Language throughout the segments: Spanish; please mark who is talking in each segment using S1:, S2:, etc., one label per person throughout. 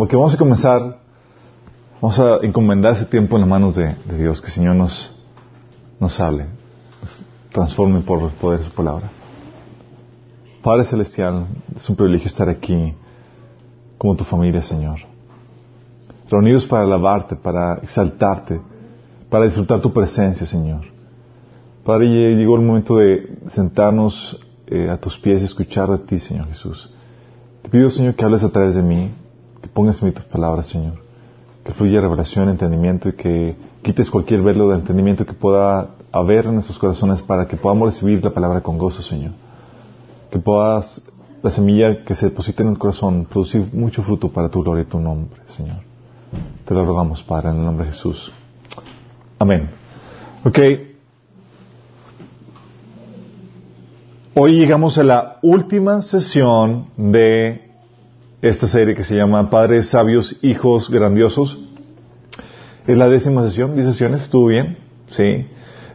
S1: porque vamos a comenzar, vamos a encomendar ese tiempo en las manos de, Dios, que el Señor nos, nos hable, nos transforme por el poder de su palabra. Padre Celestial, es un privilegio estar aquí como tu familia, Señor. Reunidos para alabarte, para exaltarte, para disfrutar tu presencia, Señor. Padre, llegó el momento de sentarnos eh, a tus pies y escuchar de ti, Señor Jesús. Te pido, Señor, que hables a través de mí, que pongas en mí tus palabras, Señor. Que fluya revelación, entendimiento y que quites cualquier velo de entendimiento que pueda haber en nuestros corazones para que podamos recibir la palabra con gozo, Señor que puedas, la semilla que se deposite en el corazón, producir mucho fruto para tu gloria y tu nombre, Señor. Te lo rogamos, Padre, en el nombre de Jesús. Amén. Ok. Hoy llegamos a la última sesión de esta serie que se llama Padres Sabios, Hijos Grandiosos. Es la décima sesión, ¿10 sesiones? ¿Estuvo bien? Sí.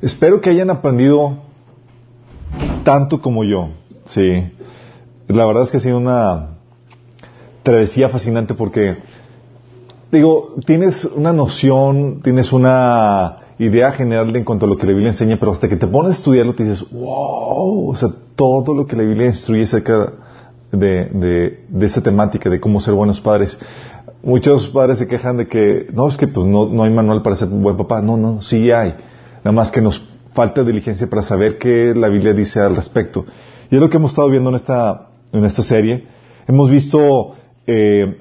S1: Espero que hayan aprendido tanto como yo. Sí. La verdad es que ha sido una travesía fascinante porque, digo, tienes una noción, tienes una idea general de en cuanto a lo que la Biblia enseña, pero hasta que te pones a estudiarlo te dices, wow, o sea, todo lo que la Biblia instruye acerca de, de, de esa temática, de cómo ser buenos padres. Muchos padres se quejan de que, no, es que pues no, no hay manual para ser buen papá. No, no, sí hay. Nada más que nos falta diligencia para saber qué la Biblia dice al respecto. Y es lo que hemos estado viendo en esta, en esta serie. Hemos visto eh,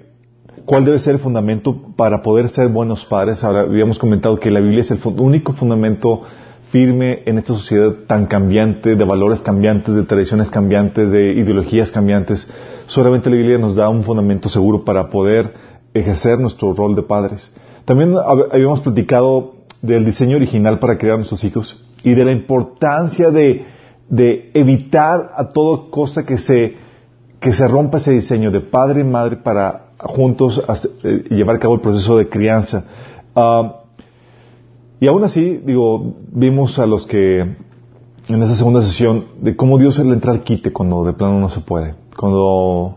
S1: cuál debe ser el fundamento para poder ser buenos padres. Ahora habíamos comentado que la Biblia es el único fundamento firme en esta sociedad tan cambiante, de valores cambiantes, de tradiciones cambiantes, de ideologías cambiantes. Solamente la Biblia nos da un fundamento seguro para poder ejercer nuestro rol de padres. También habíamos platicado del diseño original para crear a nuestros hijos y de la importancia de de evitar a toda cosa que se, que se rompa ese diseño de padre y madre para juntos eh, llevar a cabo el proceso de crianza. Ah, y aún así, digo, vimos a los que en esa segunda sesión de cómo Dios le entra al quite cuando de plano no se puede. Cuando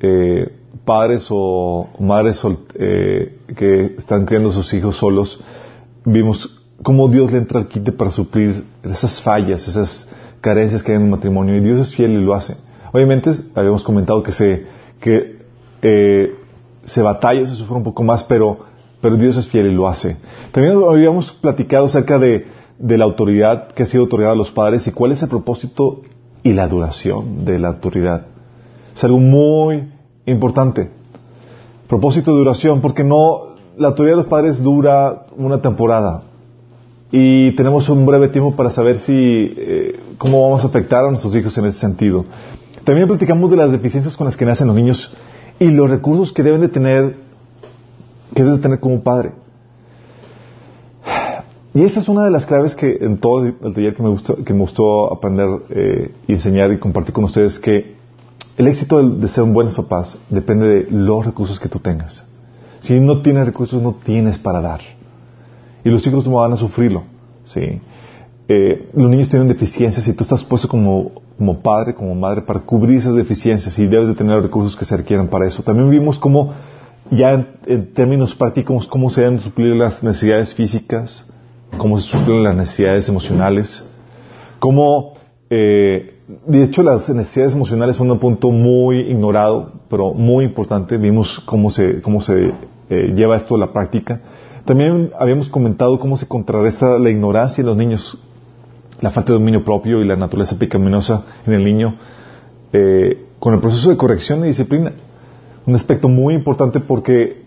S1: eh, padres o madres eh, que están criando a sus hijos solos, vimos cómo Dios le entra al quite para suplir esas fallas, esas carencias que hay en un matrimonio y Dios es fiel y lo hace. Obviamente, habíamos comentado que se, que, eh, se batalla, se sufre un poco más, pero, pero Dios es fiel y lo hace. También habíamos platicado acerca de, la autoridad que ha sido otorgada a los padres y cuál es el propósito y la duración de la autoridad. Es algo muy importante. Propósito de duración, porque no, la autoridad de los padres dura una temporada, y tenemos un breve tiempo para saber si eh, cómo vamos a afectar a nuestros hijos en ese sentido. También platicamos de las deficiencias con las que nacen los niños y los recursos que deben de tener que deben de tener como padre. Y esta es una de las claves que en todo el taller que me gustó, que me gustó aprender eh, y enseñar y compartir con ustedes que el éxito de, ser buenos papás depende de los recursos que tú tengas. Si no tienes recursos, no tienes para dar. Y los chicos no van a sufrirlo. ¿sí? Eh, los niños tienen deficiencias y tú estás puesto como, como padre, como madre, para cubrir esas deficiencias y debes de tener recursos que se requieran para eso. También vimos cómo, ya en, términos prácticos, cómo se deben suplir las necesidades físicas, cómo se suplen las necesidades emocionales, cómo, eh, de hecho, las necesidades emocionales son un punto muy ignorado, pero muy importante. Vimos cómo se, cómo se eh, lleva esto a la práctica. También habíamos comentado cómo se contrarresta la ignorancia en los niños, la falta de dominio propio y la naturaleza pecaminosa en el niño eh, con el proceso de corrección y disciplina. Un aspecto muy importante porque,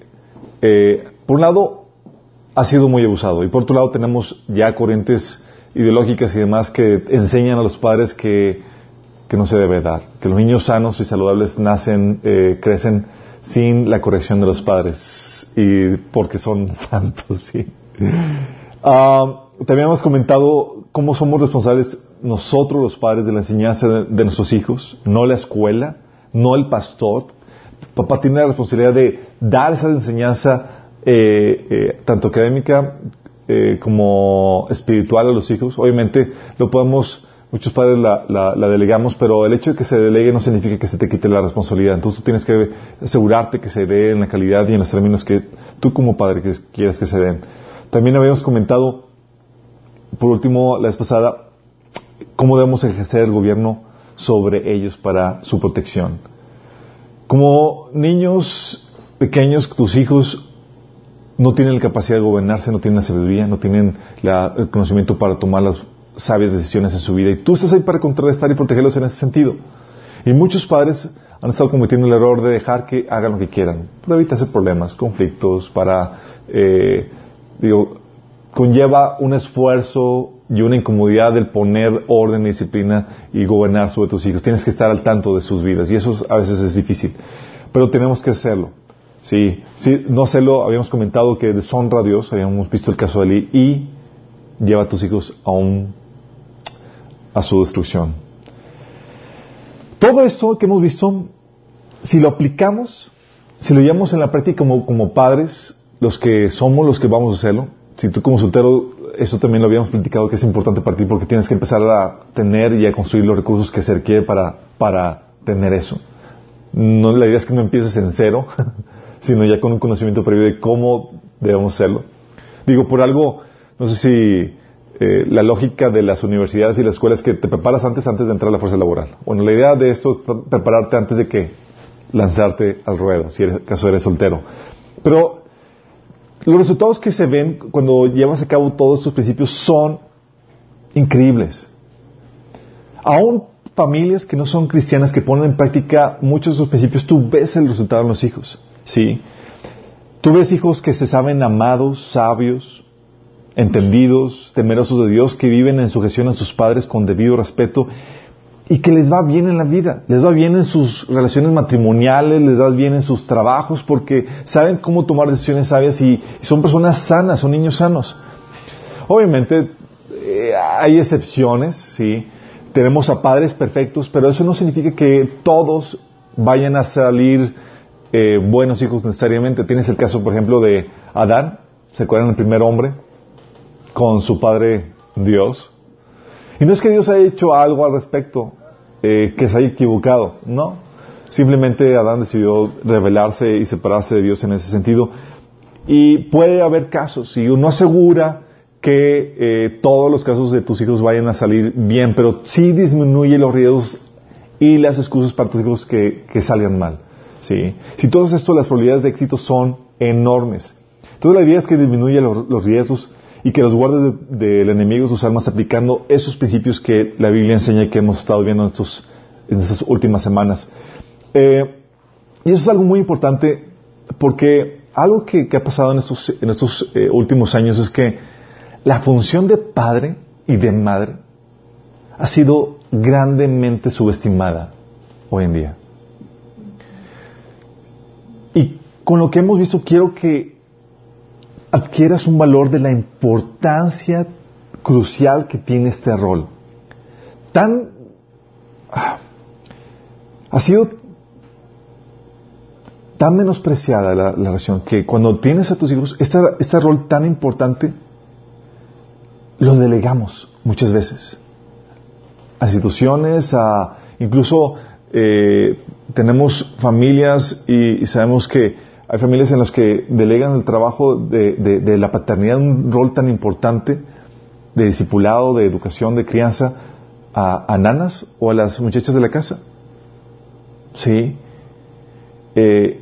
S1: eh, por un lado, ha sido muy abusado y por otro lado tenemos ya corrientes ideológicas y demás que enseñan a los padres que, que no se debe dar, que los niños sanos y saludables nacen, eh, crecen sin la corrección de los padres y porque son santos, sí. Ah, también hemos comentado cómo somos responsables nosotros los padres de la enseñanza de, nuestros hijos, no la escuela, no el pastor. Papá tiene la responsabilidad de dar esa enseñanza eh, eh, tanto académica eh, como espiritual a los hijos. Obviamente lo podemos Muchos padres la, la, delegamos, pero el hecho de que se delegue no significa que se te quite la responsabilidad. Entonces tú tienes que asegurarte que se dé en la calidad y en los términos que tú como padre quieras que se den. También habíamos comentado, por último, la vez pasada, cómo debemos ejercer el gobierno sobre ellos para su protección. Como niños pequeños, tus hijos no tienen la capacidad de gobernarse, no tienen la sabiduría, no tienen el conocimiento para tomar las sabias decisiones en su vida. Y tú estás ahí para contrarrestar y protegerlos en ese sentido. Y muchos padres han estado cometiendo el error de dejar que hagan lo que quieran, para evitarse problemas, conflictos, para, eh, digo, conlleva un esfuerzo y una incomodidad del poner orden y disciplina y gobernar sobre tus hijos. Tienes que estar al tanto de sus vidas y eso a veces es difícil, pero tenemos que hacerlo. Sí, sí, no hacerlo, habíamos comentado que deshonra a Dios, habíamos visto el caso de Eli, y lleva a tus hijos a un a su destrucción. Todo esto que hemos visto, si lo aplicamos, si lo llevamos en la práctica como, como padres, los que somos los que vamos a hacerlo, si tú como soltero, eso también lo habíamos platicado que es importante para ti porque tienes que empezar a tener y a construir los recursos que se requiere para, para tener eso. No, la idea es que no empieces en cero, sino ya con un conocimiento previo de cómo debemos hacerlo. Digo, por algo, no sé si eh, la lógica de las universidades y las escuelas que te preparas antes antes de entrar a la fuerza laboral. Bueno, la idea de esto es prepararte antes de que lanzarte al ruedo, si eres, caso eres soltero. Pero los resultados que se ven cuando llevas a cabo todos estos principios son increíbles. Aún familias que no son cristianas, que ponen en práctica muchos de esos principios, tú ves el resultado en los hijos. ¿sí? Tú ves hijos que se saben amados, sabios, entendidos, temerosos de Dios, que viven en sujeción a sus padres con debido respeto y que les va bien en la vida, les va bien en sus relaciones matrimoniales, les va bien en sus trabajos, porque saben cómo tomar decisiones sabias y, son personas sanas, son niños sanos. Obviamente eh, hay excepciones, sí, tenemos a padres perfectos, pero eso no significa que todos vayan a salir eh, buenos hijos necesariamente. Tienes el caso, por ejemplo, de Adán, ¿se acuerdan del primer hombre? con su Padre Dios. Y no es que Dios haya hecho algo al respecto, eh, que se haya equivocado, no. Simplemente Adán decidió rebelarse y separarse de Dios en ese sentido. Y puede haber casos, y uno asegura que eh, todos los casos de tus hijos vayan a salir bien, pero sí disminuye los riesgos y las excusas para tus hijos que, salgan mal. ¿sí? Si todo esto, las probabilidades de éxito son enormes. Entonces la idea es que disminuye los riesgos y que los guardes del enemigo sus almas aplicando esos principios que la Biblia enseña y que hemos estado viendo en, estas últimas semanas. Eh, y eso es algo muy importante porque algo que, ha pasado en estos, en estos eh, últimos años es que la función de padre y de madre ha sido grandemente subestimada hoy en día. Y con lo que hemos visto quiero que adquieras un valor de la importancia crucial que tiene este rol. Tan ah, ha sido tan menospreciada la, relación que cuando tienes a tus hijos este, este rol tan importante lo delegamos muchas veces a instituciones, a incluso eh, tenemos familias y sabemos que hay familias en las que delegan el trabajo de, la paternidad, un rol tan importante de discipulado, de educación, de crianza, a, nanas o a las muchachas de la casa. Sí. Eh,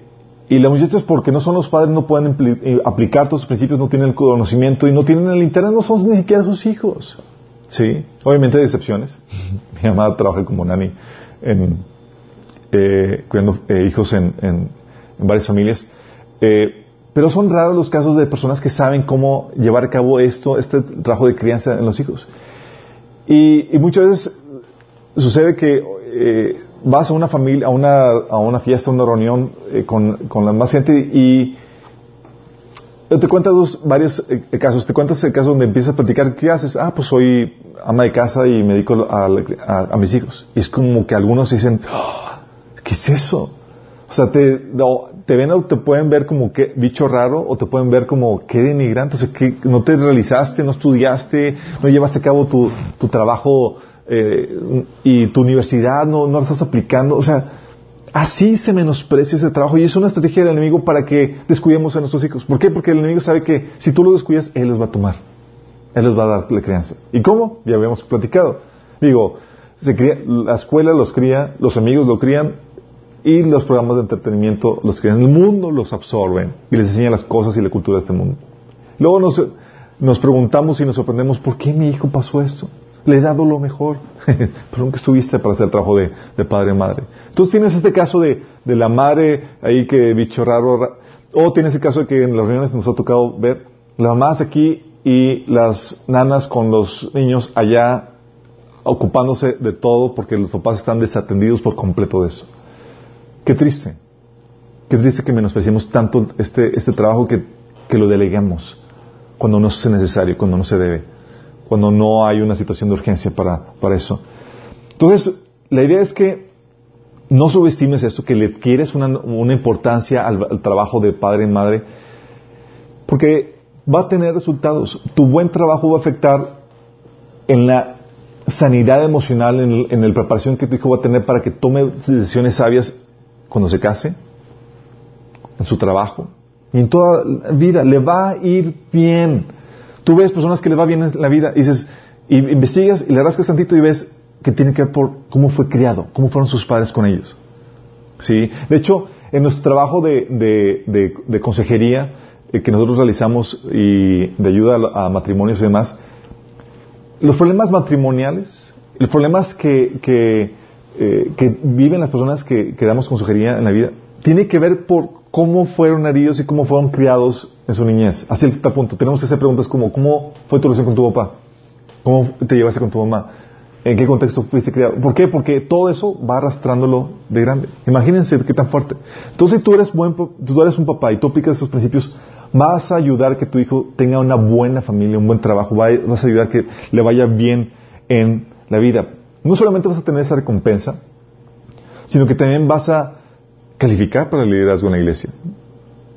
S1: y las muchachas, porque no son los padres, no pueden eh, aplicar todos los principios, no tienen el conocimiento y no tienen el interés, no son ni siquiera sus hijos. Sí. Obviamente hay excepciones. Mi mamá trabaja como nani en, eh, cuidando hijos en, en varias familias. Eh, pero son raros los casos de personas que saben cómo llevar a cabo esto, este trabajo de crianza en los hijos. Y, muchas veces sucede que eh, vas a una familia, a una, fiesta, a una reunión eh, con, la más gente y te cuentas varios casos. Te cuentas el caso donde empiezas a platicar, ¿qué haces? Ah, pues soy ama de casa y me dedico a, mis hijos. Y es como que algunos dicen, ah, ¿qué es eso? O sea, te, te ven o te pueden ver como que bicho raro o te pueden ver como que denigrante, o sea, que no te realizaste, no estudiaste, no llevaste a cabo tu, tu trabajo eh, y tu universidad no, no la estás aplicando. O sea, así se menosprecia ese trabajo y es una estrategia del enemigo para que descuidemos a nuestros hijos. ¿Por qué? Porque el enemigo sabe que si tú los descuidas, él los va a tomar. Él les va a dar la crianza. ¿Y cómo? Ya habíamos platicado. Digo, se cría, la escuela los cría, los amigos lo crían y los programas de entretenimiento los crían. El mundo los absorben y les enseñan las cosas y la cultura de este mundo. Luego nos, nos preguntamos y nos sorprendemos, ¿por qué mi hijo pasó esto? Le he dado lo mejor. Pero nunca estuviste para hacer el trabajo de, de padre y madre. Entonces tienes este caso de, de la madre ahí que bicho raro, o tienes el caso de que en las reuniones nos ha tocado ver la mamá aquí y las nanas con los niños allá ocupándose de todo porque los papás están desatendidos por completo de eso. Qué triste. Qué triste que menospreciemos tanto este, este trabajo que, que lo deleguemos cuando no es necesario, cuando no se debe, cuando no hay una situación de urgencia para, para eso. Entonces, la idea es que no subestimes esto, que le quieres una, una importancia al, al trabajo de padre y madre, porque va a tener resultados. Tu buen trabajo va a afectar en la sanidad emocional, en, la preparación que tu hijo va a tener para que tome decisiones sabias cuando se case, en su trabajo y en toda la vida. Le va a ir bien. Tú ves personas que le va bien en la vida y dices, y investigas y le rascas tantito y ves que tiene que ver por cómo fue criado, cómo fueron sus padres con ellos. ¿Sí? De hecho, en nuestro trabajo de, de consejería, eh, que nosotros realizamos y de ayuda a, matrimonios y demás, los problemas matrimoniales, los problemas que, que, eh, viven las personas que, que, damos consejería en la vida, tiene que ver por cómo fueron heridos y cómo fueron criados en su niñez. Así el punto. Tenemos que hacer preguntas como, ¿cómo fue tu relación con tu papá? ¿Cómo te llevaste con tu mamá? ¿En qué contexto fuiste criado? ¿Por qué? Porque todo eso va arrastrándolo de grande. Imagínense qué tan fuerte. Entonces, si tú eres, buen, tú eres un papá y tú aplicas esos principios, vas a ayudar a que tu hijo tenga una buena familia, un buen trabajo, vas a ayudar a que le vaya bien en la vida. No solamente vas a tener esa recompensa, sino que también vas a calificar para el liderazgo en la iglesia.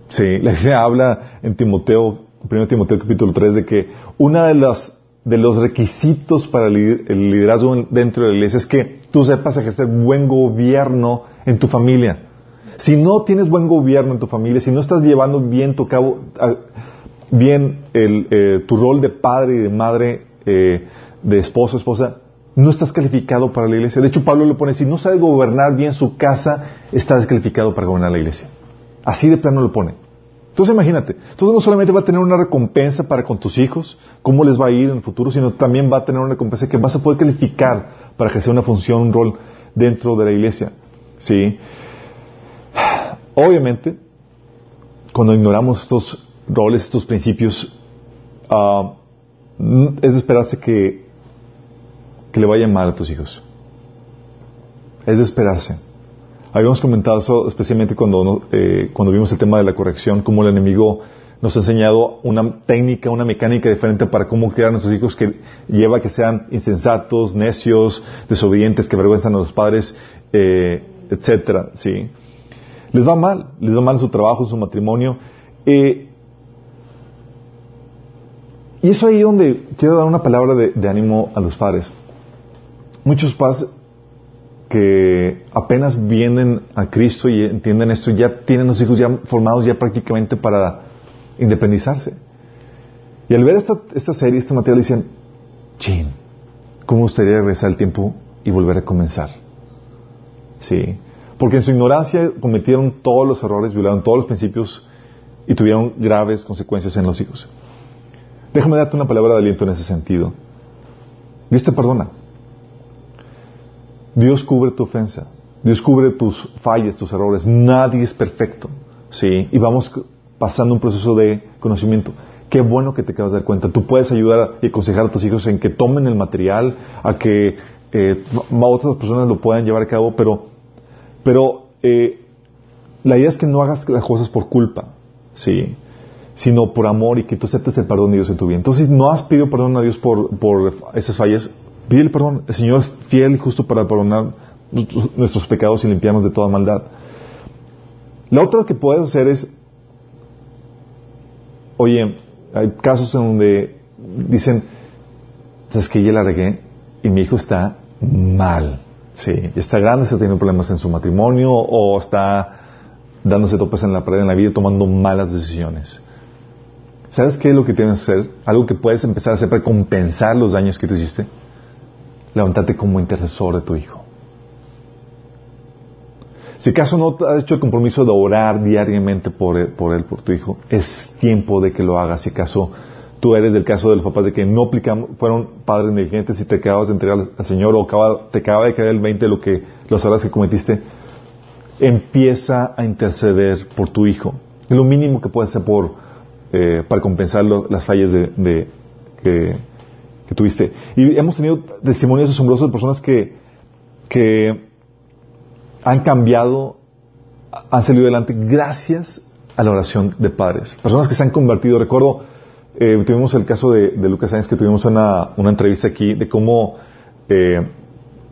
S1: Sí, la Biblia habla en Timoteo, 1 Timoteo capítulo 3, de que las de los requisitos para el liderazgo dentro de la iglesia es que tú sepas ejercer buen gobierno en tu familia. Si no tienes buen gobierno en tu familia, si no estás llevando bien tu cabo, bien eh, tu rol de padre y de madre, eh, de esposo, esposa, no estás calificado para la iglesia. De hecho, Pablo lo pone, si no sabes gobernar bien su casa, está descalificado para gobernar la iglesia. Así de plano lo pone. Entonces imagínate, entonces no solamente va a tener una recompensa para con tus hijos, cómo les va a ir en el futuro, sino también va a tener una recompensa que vas a poder calificar para ejercer una función, un rol dentro de la iglesia. ¿Sí? Obviamente, cuando ignoramos estos roles, estos principios, uh, es de esperarse que, que le vaya mal a tus hijos. Es de esperarse. Habíamos comentado eso especialmente cuando, eh, cuando vimos el tema de la corrección, cómo el enemigo nos ha enseñado una técnica, una mecánica diferente para cómo criar a nuestros hijos que lleva a que sean insensatos, necios, desobedientes, que avergüenzan a los padres, eh, etcétera, ¿sí? Les va mal, les va mal su trabajo, su matrimonio. Eh, y eso ahí donde quiero dar una palabra de, ánimo a los padres. Muchos padres que apenas vienen a Cristo y entienden esto, ya tienen los hijos ya formados ya prácticamente para independizarse. Y al ver esta, esta serie, este material, dicen, chin, ¿cómo gustaría regresar el tiempo y volver a comenzar? Sí. Porque en su ignorancia cometieron todos los errores, violaron todos los principios y tuvieron graves consecuencias en los hijos. Déjame darte una palabra de aliento en ese sentido. Dios te perdona. Dios cubre tu ofensa. Dios cubre tus fallas, tus errores. Nadie es perfecto. ¿sí? Y vamos pasando un proceso de conocimiento. Qué bueno que te acabas de dar cuenta. Tú puedes ayudar y aconsejar a tus hijos en que tomen el material, a que eh, otras personas lo puedan llevar a cabo, pero pero eh, la idea es que no hagas las cosas por culpa, ¿sí? Sino por amor y que tú aceptes el perdón de Dios en tu vida. Entonces, no has pedido perdón a Dios por, por esas fallas, pide el perdón. El Señor es fiel y justo para perdonar nuestros pecados y limpiarnos de toda maldad. La otra que puedes hacer es, oye, hay casos en donde dicen, ¿sabes que ya la regué? y mi hijo está mal. Sí, está grande, está teniendo problemas en su matrimonio o está dándose topes en la pared en la vida, tomando malas decisiones. ¿Sabes qué es lo que tienes que hacer? Algo que puedes empezar a hacer para compensar los daños que tú hiciste. Levantarte como intercesor de tu hijo. Si acaso no has hecho el compromiso de orar diariamente por él, por tu hijo, es tiempo de que lo hagas. Si acaso tú eres del caso de los papás de que no aplicamos, fueron padres negligentes y te acabas de entregar al Señor o te acaba de caer el 20 de lo que, los errores que cometiste, empieza a interceder por tu hijo. Es lo mínimo que puedes hacer por, eh, para compensar las fallas de, que, tuviste. Y hemos tenido testimonios asombrosos de personas que, que han cambiado, han salido adelante gracias a la oración de padres. Personas que se han convertido. Recuerdo, eh, tuvimos el caso de, Lucas Sáenz que tuvimos una, una entrevista aquí de cómo eh,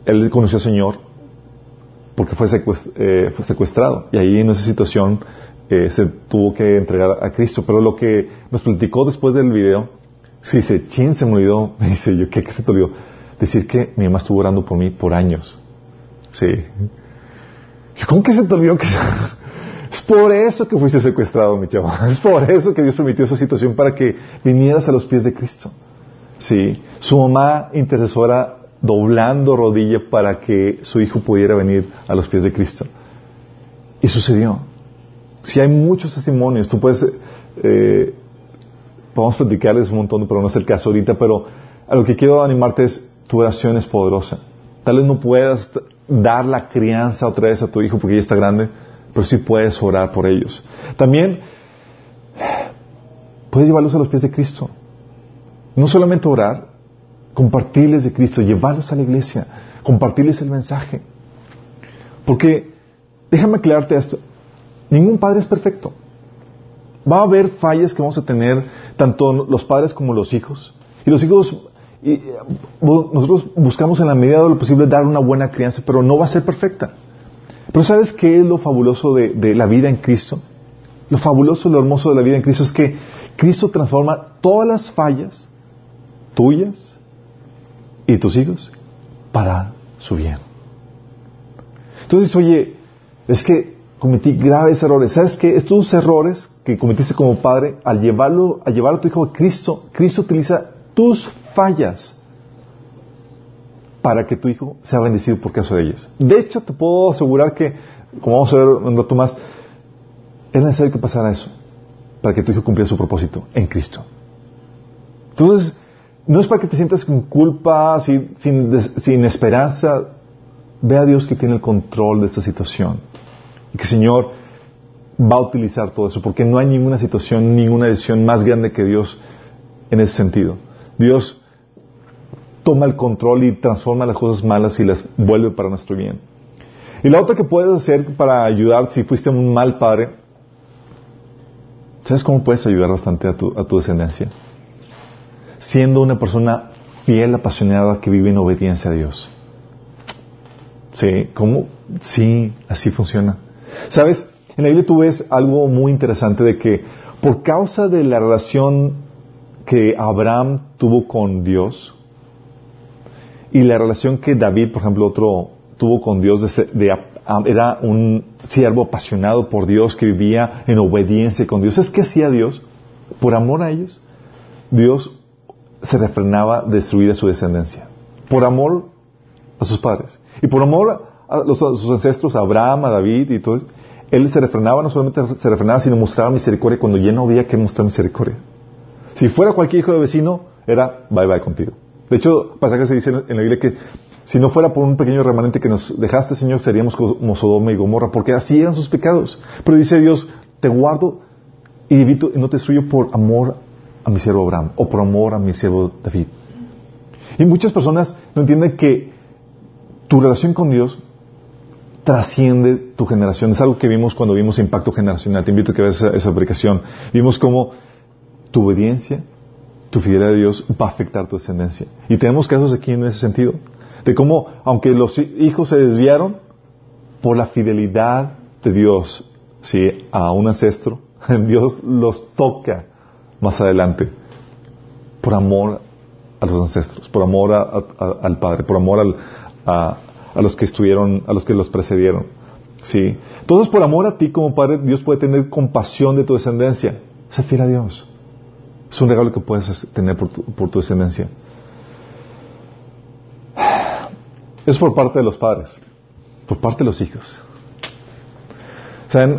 S1: él conoció al Señor porque fue, eh, fue, secuestrado y ahí en esa situación se tuvo que entregar a Cristo. Pero lo que nos platicó después del video, se dice, chin, se me olvidó, me dice yo, ¿qué, qué se te olvidó? Decir que mi mamá estuvo orando por mí por años. Sí. ¿Cómo que se te olvidó que... Es por eso que fuiste secuestrado, mi chaval. Es por eso que Dios permitió esa situación para que vinieras a los pies de Cristo. Sí. Su mamá intercesora doblando rodilla para que su hijo pudiera venir a los pies de Cristo. Y sucedió. Si hay muchos testimonios, tú puedes, eh, podemos platicarles un montón, pero no es el caso ahorita, pero a lo que quiero animarte es, tu oración es poderosa. Tal vez no puedas dar la crianza otra vez a tu hijo porque ya está grande, pero sí puedes orar por ellos. También puedes llevarlos a los pies de Cristo. No solamente orar, compartirles de Cristo, llevarlos a la iglesia, compartirles el mensaje. Porque, déjame aclararte esto, ningún padre es perfecto. Va a haber fallas que vamos a tener tanto los padres como los hijos. Y los hijos y nosotros buscamos en la medida de lo posible dar una buena crianza, pero no va a ser perfecta. Pero ¿sabes qué es lo fabuloso de, la vida en Cristo? Lo fabuloso, lo hermoso de la vida en Cristo es que Cristo transforma todas las fallas tuyas y tus hijos para su bien. Entonces, oye, es que cometí graves errores. ¿Sabes qué? Estos errores que cometiste como padre, al llevarlo, al llevar a tu hijo a Cristo, Cristo utiliza tus fallas para que tu hijo sea bendecido por causa de ellas. De hecho, te puedo asegurar que, como vamos a ver un rato más, es necesario que pasara eso para que tu hijo cumpliera su propósito en Cristo. Entonces, no es para que te sientas con culpa, sin, sin, esperanza. Ve a Dios que tiene el control de esta situación. Y que el Señor va a utilizar todo eso, porque no hay ninguna situación, ninguna decisión más grande que Dios en ese sentido. Dios toma el control y transforma las cosas malas y las vuelve para nuestro bien. Y la otra que puedes hacer para ayudar si fuiste un mal padre, ¿sabes cómo puedes ayudar bastante a tu, a tu descendencia? Siendo una persona fiel, apasionada, que vive en obediencia a Dios. ¿Sí? ¿Cómo? Sí, así funciona. ¿Sabes? En la Biblia tú ves algo muy interesante de que por causa de la relación que Abraham tuvo con Dios y la relación que David, por ejemplo, otro tuvo con Dios, de, era un siervo apasionado por Dios que vivía en obediencia con Dios. ¿Es que hacía Dios? Por amor a ellos, Dios se refrenaba de destruir a su descendencia. Por amor a sus padres. Y por amor a, a sus ancestros, Abraham, a David y todo. Él se refrenaba, no solamente se refrenaba, sino mostraba misericordia cuando ya no había que mostrar misericordia. Si fuera cualquier hijo de vecino, era bye bye contigo. De hecho, que se dice en la Biblia que si no fuera por un pequeño remanente que nos dejaste, Señor, seríamos como Sodoma y Gomorra, porque así eran sus pecados. Pero dice Dios, te guardo y evito no te destruyo por amor a mi siervo Abraham o por amor a mi siervo David. Y muchas personas no entienden que tu relación con Dios trasciende tu generación. Es algo que vimos cuando vimos Impacto Generacional. Te invito a que veas esa, esa aplicación. Vimos cómo tu obediencia, tu fidelidad a Dios va a afectar tu descendencia. Y tenemos casos aquí en ese sentido, de cómo, aunque los hijos se desviaron, por la fidelidad de Dios ¿sí? a un ancestro, Dios los toca más adelante, por amor a los ancestros, por amor al Padre, por amor a, los que estuvieron, a los que los precedieron. ¿Sí? Entonces, por amor a ti como Padre, Dios puede tener compasión de tu descendencia. Sé fiel a Dios. Es un regalo que puedes tener por tu, descendencia. Es por parte de los padres, por parte de los hijos. ¿Saben?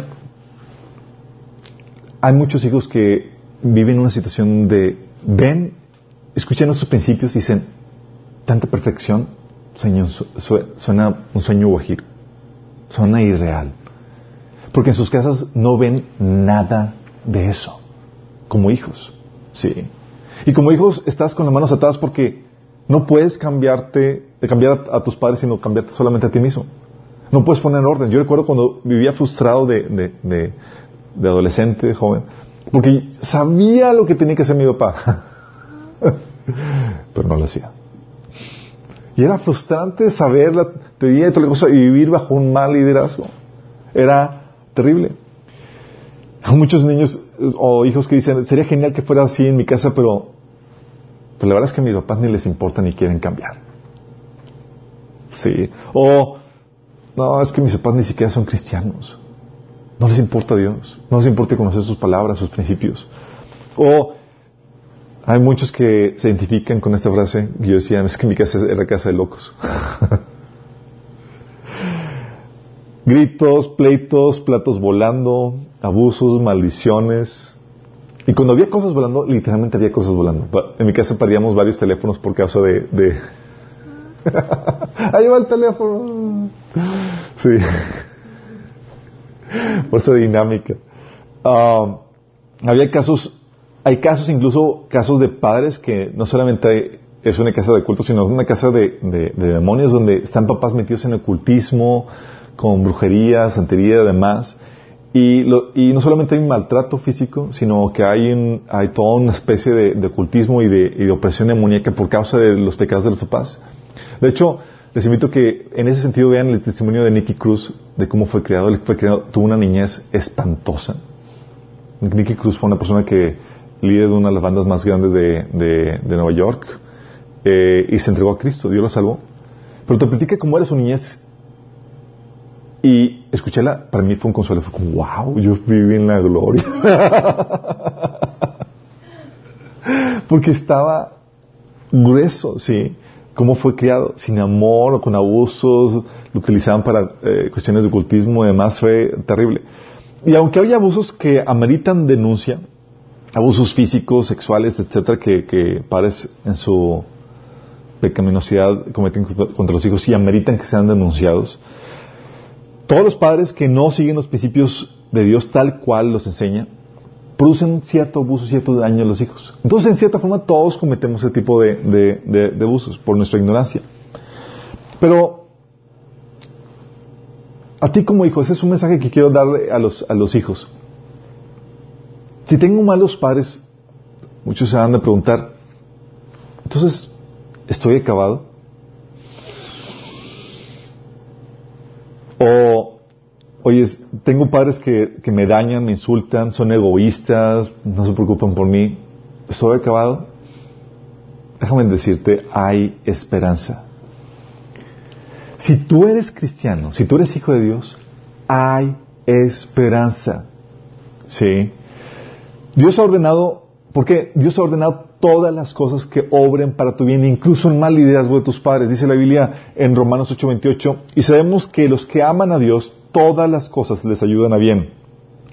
S1: Hay muchos hijos que viven una situación de ven, escuchan esos principios y dicen, tanta perfección suena un sueño guajiro, suena irreal. Porque en sus casas no ven nada de eso, como hijos. Sí. Y como hijos estás con las manos atadas porque no puedes cambiarte, cambiar a, tus padres, sino cambiarte solamente a ti mismo. No puedes poner en orden. Yo recuerdo cuando vivía frustrado de, de, de adolescente, joven, porque sabía lo que tenía que hacer mi papá, pero no lo hacía. Y era frustrante saber la teoría de cosa y vivir bajo un mal liderazgo. Era terrible. Hay muchos niños o hijos que dicen, sería genial que fuera así en mi casa, pero, pero la verdad es que a mis papás ni les importa ni quieren cambiar. Sí. O, no, es que mis papás ni siquiera son cristianos. No les importa Dios. No les importa conocer sus palabras, sus principios. O hay muchos que se identifican con esta frase. Y yo decía, es que mi casa era casa de locos. Gritos, pleitos, platos volando, abusos, maldiciones. Y cuando había cosas volando, literalmente había cosas volando. En mi casa perdíamos varios teléfonos por causa de... de... Ahí va el teléfono. Sí. Fuerza dinámica. Um, había casos, hay casos, incluso casos de padres que no solamente es una casa de culto, sino una casa de, de, demonios donde están papás metidos en ocultismo, con brujería, santería y demás. Y, y, no solamente hay un maltrato físico, sino que hay, hay toda una especie de, ocultismo y de, opresión demoníaca por causa de los pecados de los papás. De hecho, les invito que en ese sentido vean el testimonio de Nicky Cruz, de cómo fue criado. Él fue criado, tuvo una niñez espantosa. Nicky Cruz fue una persona que líder de una de las bandas más grandes de, Nueva York eh, y se entregó a Cristo, Dios lo salvó. Pero te platica cómo era su niñez y escucharla, para mí fue un consuelo, fue como, wow, yo viví en la gloria. Porque estaba grueso, sí. Cómo fue criado, sin amor o con abusos, lo utilizaban para eh, cuestiones de ocultismo y demás, fue terrible. Y aunque hay abusos que ameritan denuncia, abusos físicos, sexuales, etcétera, que, padres en su pecaminosidad cometen contra los hijos y ameritan que sean denunciados, todos los padres que no siguen los principios de Dios tal cual los enseña, producen cierto abuso, cierto daño a los hijos. Entonces, en cierta forma, todos cometemos ese tipo de, abusos por nuestra ignorancia. Pero, a ti como hijo, ese es un mensaje que quiero darle a los, a los hijos. Si tengo malos padres, muchos se van a preguntar, entonces, ¿estoy acabado? O, oye, tengo padres que, que me dañan, me insultan, son egoístas, no se preocupan por mí. ¿Estoy acabado? Déjame decirte, hay esperanza. Si tú eres cristiano, si tú eres hijo de Dios, hay esperanza. ¿Sí? Dios ha ordenado, porque Dios ha ordenado todas las cosas que obren para tu bien, incluso el mal liderazgo de tus padres. Dice la Biblia en Romanos 8:28, y sabemos que los que aman a Dios, todas las cosas les ayudan a bien.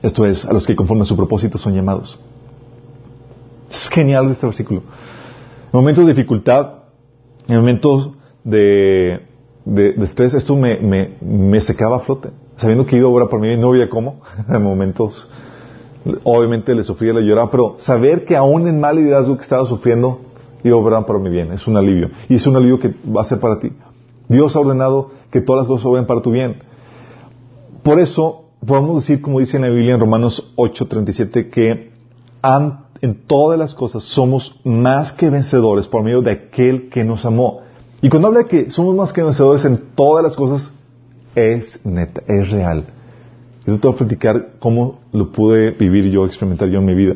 S1: Esto es, a los que conforme a su propósito son llamados. Es genial este versículo. En momentos de dificultad, en momentos de, estrés, esto me, me, secaba a flote. Sabiendo que iba a obrar por mí, no había cómo, en momentos Obviamente le sufría, le lloraba, pero saber que aún en mal liderazgo que estaba sufriendo, iba a obrar para mi bien, es un alivio. Y es un alivio que va a ser para ti. Dios ha ordenado que todas las cosas obren para tu bien. Por eso, podemos decir, como dice en la Biblia en Romanos 8:37, que en todas las cosas somos más que vencedores por medio de aquel que nos amó. Y cuando habla de que somos más que vencedores en todas las cosas, es neta, es real. Yo te voy a platicar cómo lo pude vivir yo, experimentar yo en mi vida.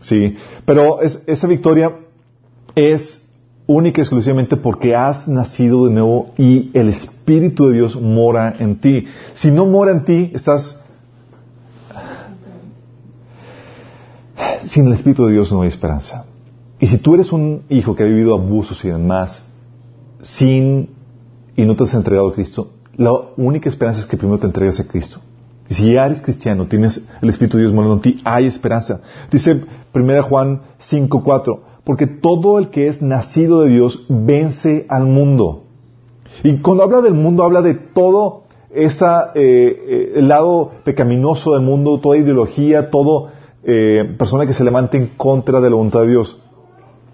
S1: Sí, pero esa victoria es única y exclusivamente porque has nacido de nuevo y el Espíritu de Dios mora en ti. Si no mora en ti, estás... Sin el Espíritu de Dios no hay esperanza. Y si tú eres un hijo que ha vivido abusos y demás, sin y no te has entregado a Cristo, la única esperanza es que primero te entregues a Cristo. Y si eres cristiano, tienes el Espíritu de Dios morando en ti, hay esperanza. Dice 1 Juan 5.4, porque todo el que es nacido de Dios vence al mundo. Y cuando habla del mundo, habla de todo ese eh, eh, el lado pecaminoso del mundo, toda ideología, toda eh, persona que se levante en contra de la voluntad de Dios.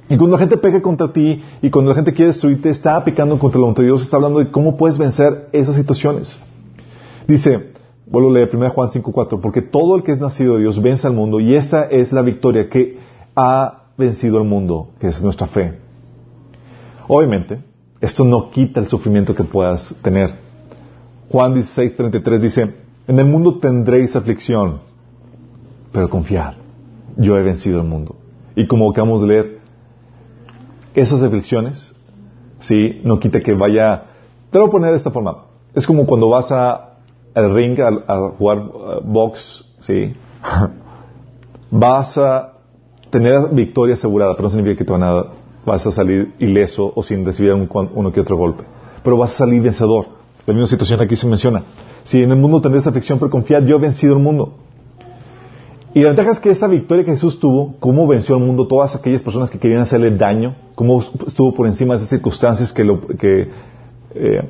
S1: Y cuando la gente peca contra ti y cuando la gente quiere destruirte, está pecando contra la voluntad de Dios, está hablando de cómo puedes vencer esas situaciones. Dice, vuelvo a leer 1 Juan 5.4, porque todo el que es nacido de Dios vence al mundo y esta es la victoria que ha vencido al mundo, que es nuestra fe. Obviamente, esto no quita el sufrimiento que puedas tener. Juan 16.33 dice, en el mundo tendréis aflicción, pero confiad, yo he vencido el mundo. Y como acabamos de leer, esas aflicciones, ¿sí? No quita que vaya... Te lo voy a poner de esta forma. Es como cuando vas a, al ring a, jugar uh, box, ¿sí? vas a tener victoria asegurada, pero no significa que te van a, vas a salir ileso o sin recibir uno que otro golpe. Pero vas a salir vencedor. La misma situación aquí se menciona. Si en el mundo tendréis aflicción, pero confiad, yo he vencido el mundo. Y la ventaja es que esa victoria que Jesús tuvo, cómo venció al mundo todas aquellas personas que querían hacerle daño, cómo estuvo por encima de esas circunstancias que, lo, que eh,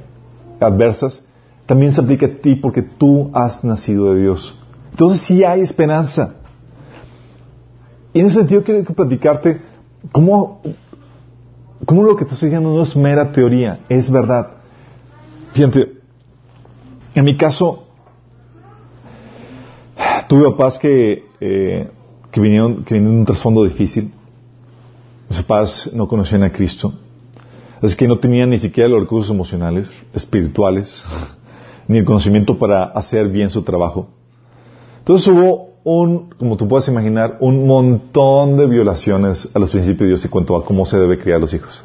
S1: adversas, también se aplica a ti porque tú has nacido de Dios. Entonces sí hay esperanza. Y en ese sentido quiero platicarte cómo, cómo lo que te estoy diciendo no es mera teoría, es verdad. Fíjate, en mi caso, tuve papás que, eh, que, vinieron, que vinieron de un trasfondo difícil. Mis papás no conocían a Cristo. Así que no tenían ni siquiera los recursos emocionales, espirituales, ni el conocimiento para hacer bien su trabajo. Entonces hubo un, como tú puedes imaginar, un montón de violaciones a los principios de Dios en cuanto a cómo se debe criar a los hijos.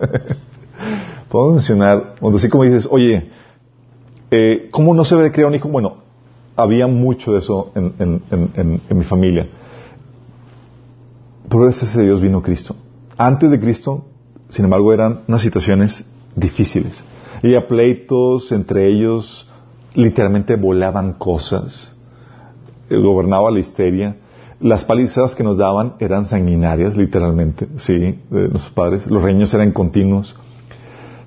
S1: Puedo mencionar, así como dices, oye, eh, ¿cómo no se debe criar un hijo? Bueno, había mucho de eso en, mi familia. Pero gracias a Dios vino Cristo. Antes de Cristo, sin embargo, eran unas situaciones difíciles. Había pleitos entre ellos, literalmente volaban cosas, eh, gobernaba la histeria. Las palizadas que nos daban eran sanguinarias, literalmente, sí, de nuestros padres. Los reños eran continuos.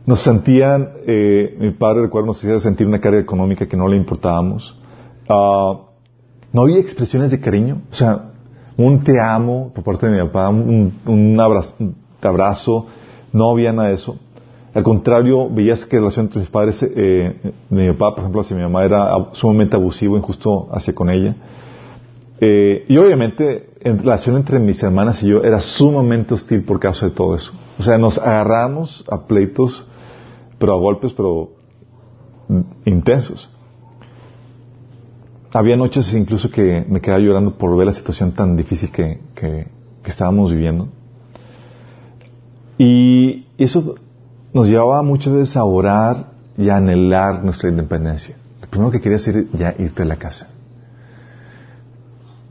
S1: Nos sentían, eh, mi padre recuerdo, nos hacía sentir una carga económica que no le importábamos. Ah, no había expresiones de cariño, o sea, un te amo por parte de mi papá, un, abrazo, no había nada de eso. Al contrario, veías que la relación entre mis padres, eh, mi papá, por ejemplo, hacia mi mamá era sumamente abusivo, injusto hacia con ella. Eh, y obviamente, en relación entre mis hermanas y yo era sumamente hostil por causa de todo eso. O sea, nos agarramos a pleitos, pero a golpes, pero intensos. Había noches incluso que me quedaba llorando por ver la situación tan difícil que, estábamos viviendo. Y eso nos llevaba muchas veces a orar y anhelar nuestra independencia. Lo primero que quería hacer ya irte a la casa.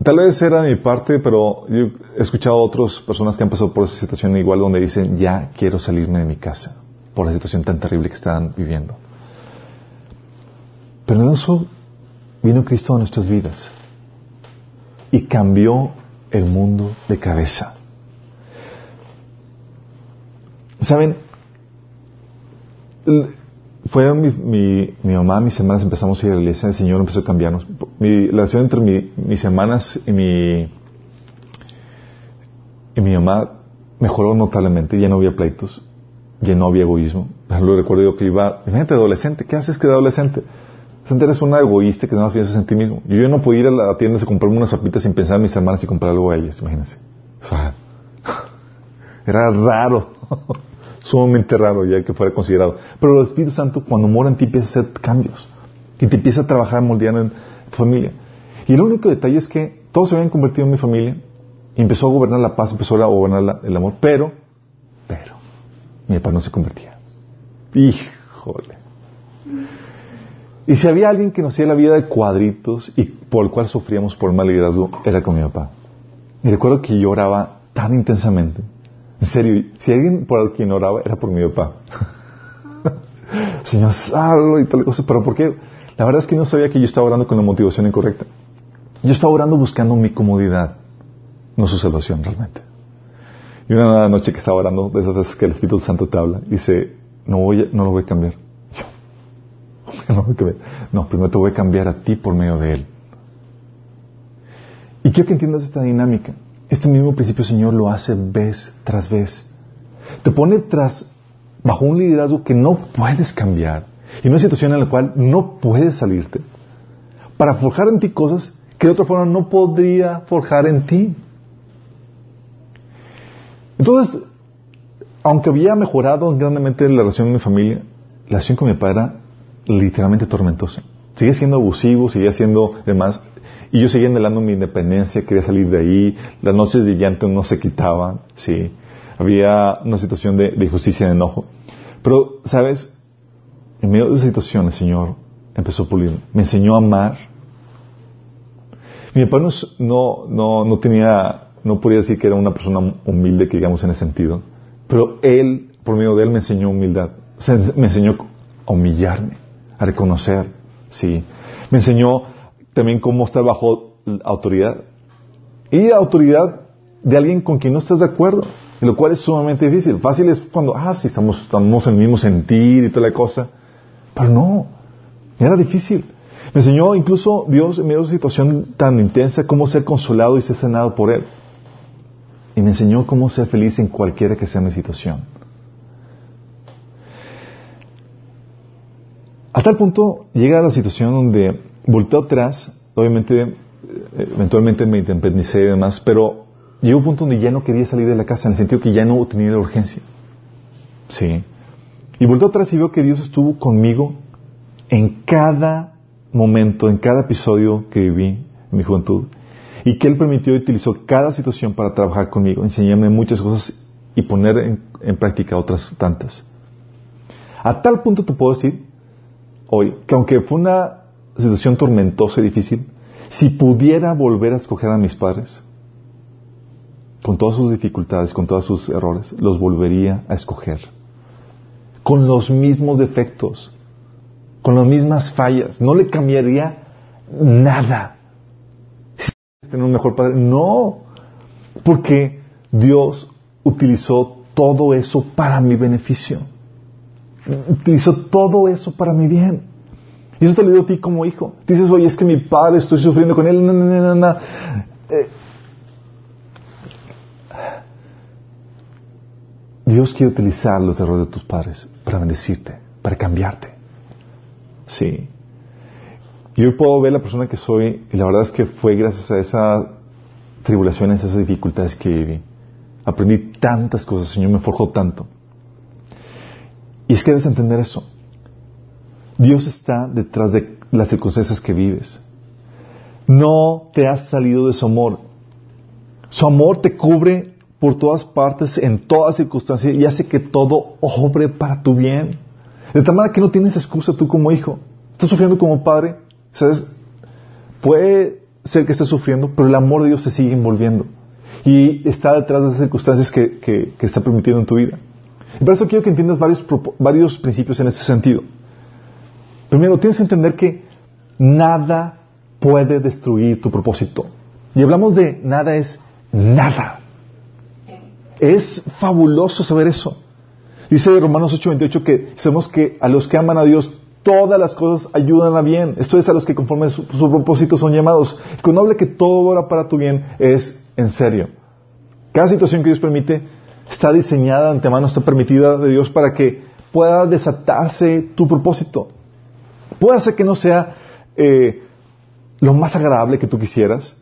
S1: Tal vez era de mi parte, pero he escuchado a otras personas que han pasado por esa situación igual donde dicen, ya quiero salirme de mi casa por la situación tan terrible que están viviendo. Pero en eso vino Cristo a nuestras vidas y cambió el mundo de cabeza. ¿Saben? Fue mi, mi, mi, mamá, mis hermanas empezamos a ir a la iglesia, el Señor empezó a cambiarnos. Mi, la relación entre mis hermanas y mi, y mi mamá mejoró notablemente, ya no había pleitos, ya no había egoísmo. Lo recuerdo yo que iba, imagínate adolescente, ¿qué haces que de adolescente? eres una egoísta que no piensas en ti mismo. Yo, yo no podía ir a la tienda a comprarme unas papitas sin pensar en mis hermanas y comprar algo a ellas, imagínense. O sea, era raro, sumamente raro ya que fuera considerado. Pero el Espíritu Santo, cuando mora en ti, empieza a hacer cambios. Y te empieza a trabajar moldeando en tu familia. Y el único detalle es que todos se habían convertido en mi familia. Y empezó a gobernar la paz, empezó a gobernar el amor. Pero mi papá no se convertía. Híjole. Y si había alguien que nos hacía la vida de cuadritos y por el cual sufríamos por mal liderazgo, era con mi papá. Y recuerdo que lloraba tan intensamente. En serio, si alguien por quien oraba era por mi papá. Señor, salvo y tal cosa. Pero ¿por qué? La verdad es que no sabía que yo estaba orando con la motivación incorrecta. Yo estaba orando buscando mi comodidad, no su salvación realmente. Y una noche que estaba orando, de esas veces que el Espíritu Santo te habla, dice, no, voy no lo voy a cambiar. no, primero te voy a cambiar a ti por medio de Él. Y quiero que entiendas esta dinámica. Este mismo principio, Señor, lo hace vez tras vez. Te pone tras, bajo un liderazgo que no puedes cambiar y una situación en la cual no puedes salirte para forjar en ti cosas que de otra forma no podría forjar en ti. Entonces, aunque había mejorado grandemente la relación con mi familia, la relación con mi padre era literalmente tormentosa. Sigue siendo abusivo, sigue siendo demás. Y yo seguía anhelando mi independencia, quería salir de ahí. Las noches de llanto no se quitaban, sí. Había una situación de, injusticia, de enojo. Pero, ¿sabes? En medio de esa situación, el Señor empezó a pulir. Me enseñó a amar. Mi papá no, no, no tenía, no podía decir que era una persona humilde, que digamos en ese sentido. Pero Él, por medio de Él, me enseñó humildad. O sea, me enseñó a humillarme a reconocer, sí. Me enseñó también cómo estar bajo autoridad. Y autoridad de alguien con quien no estás de acuerdo, lo cual es sumamente difícil. Fácil es cuando, ah, sí, estamos, estamos en el mismo sentir y toda la cosa. Pero no, era difícil. Me enseñó incluso Dios en medio de una situación tan intensa cómo ser consolado y ser sanado por Él. Y me enseñó cómo ser feliz en cualquiera que sea mi situación. A tal punto llega a la situación donde volteo atrás, obviamente, eh, eventualmente me independicé y demás, pero llegó un punto donde ya no quería salir de la casa, en el sentido que ya no tenía la urgencia. Sí. Y volteo atrás y veo que Dios estuvo conmigo en cada momento, en cada episodio que viví en mi juventud. Y que Él permitió y utilizó cada situación para trabajar conmigo, enseñarme muchas cosas y poner en, en práctica otras tantas. A tal punto te puedo decir hoy que aunque fue una situación tormentosa y difícil, si pudiera volver a escoger a mis padres, con todas sus dificultades, con todos sus errores, los volvería a escoger. Con los mismos defectos, con las mismas fallas, no le cambiaría nada. Si tener un mejor padre, no, porque Dios utilizó todo eso para mi beneficio utilizó todo eso para mi bien. Y eso te lo digo a ti como hijo. Dices, oye, es que mi padre, estoy sufriendo con él. Eh, Dios quiere utilizar los errores de tus padres para bendecirte, para cambiarte. Sí. Yo puedo ver la persona que soy y la verdad es que fue gracias a esas tribulaciones, a esas dificultades que viví. Aprendí tantas cosas, el Señor me forjó tanto. Y es que debes entender eso. Dios está detrás de las circunstancias que vives. No te has salido de su amor. Su amor te cubre por todas partes, en todas circunstancias, y hace que todo obre para tu bien. De tal manera que no tienes excusa tú como hijo. Estás sufriendo como padre. ¿Sabes? Puede ser que estés sufriendo, pero el amor de Dios te sigue envolviendo. Y está detrás de esas circunstancias que, que está permitiendo en tu vida. Y por eso quiero que entiendas varios, varios principios en este sentido. Primero, tienes que entender que nada puede destruir tu propósito. Y hablamos de nada es nada. Es fabuloso saber eso. Dice Romanos 8:28 que sabemos que a los que aman a Dios todas las cosas ayudan a bien. Esto es a los que conforme su, su propósito son llamados. Cuando habla que todo obra para tu bien es en serio. Cada situación que Dios permite está diseñada de antemano, está permitida de Dios para que pueda desatarse tu propósito. Puede ser que no sea eh, lo más agradable que tú quisieras,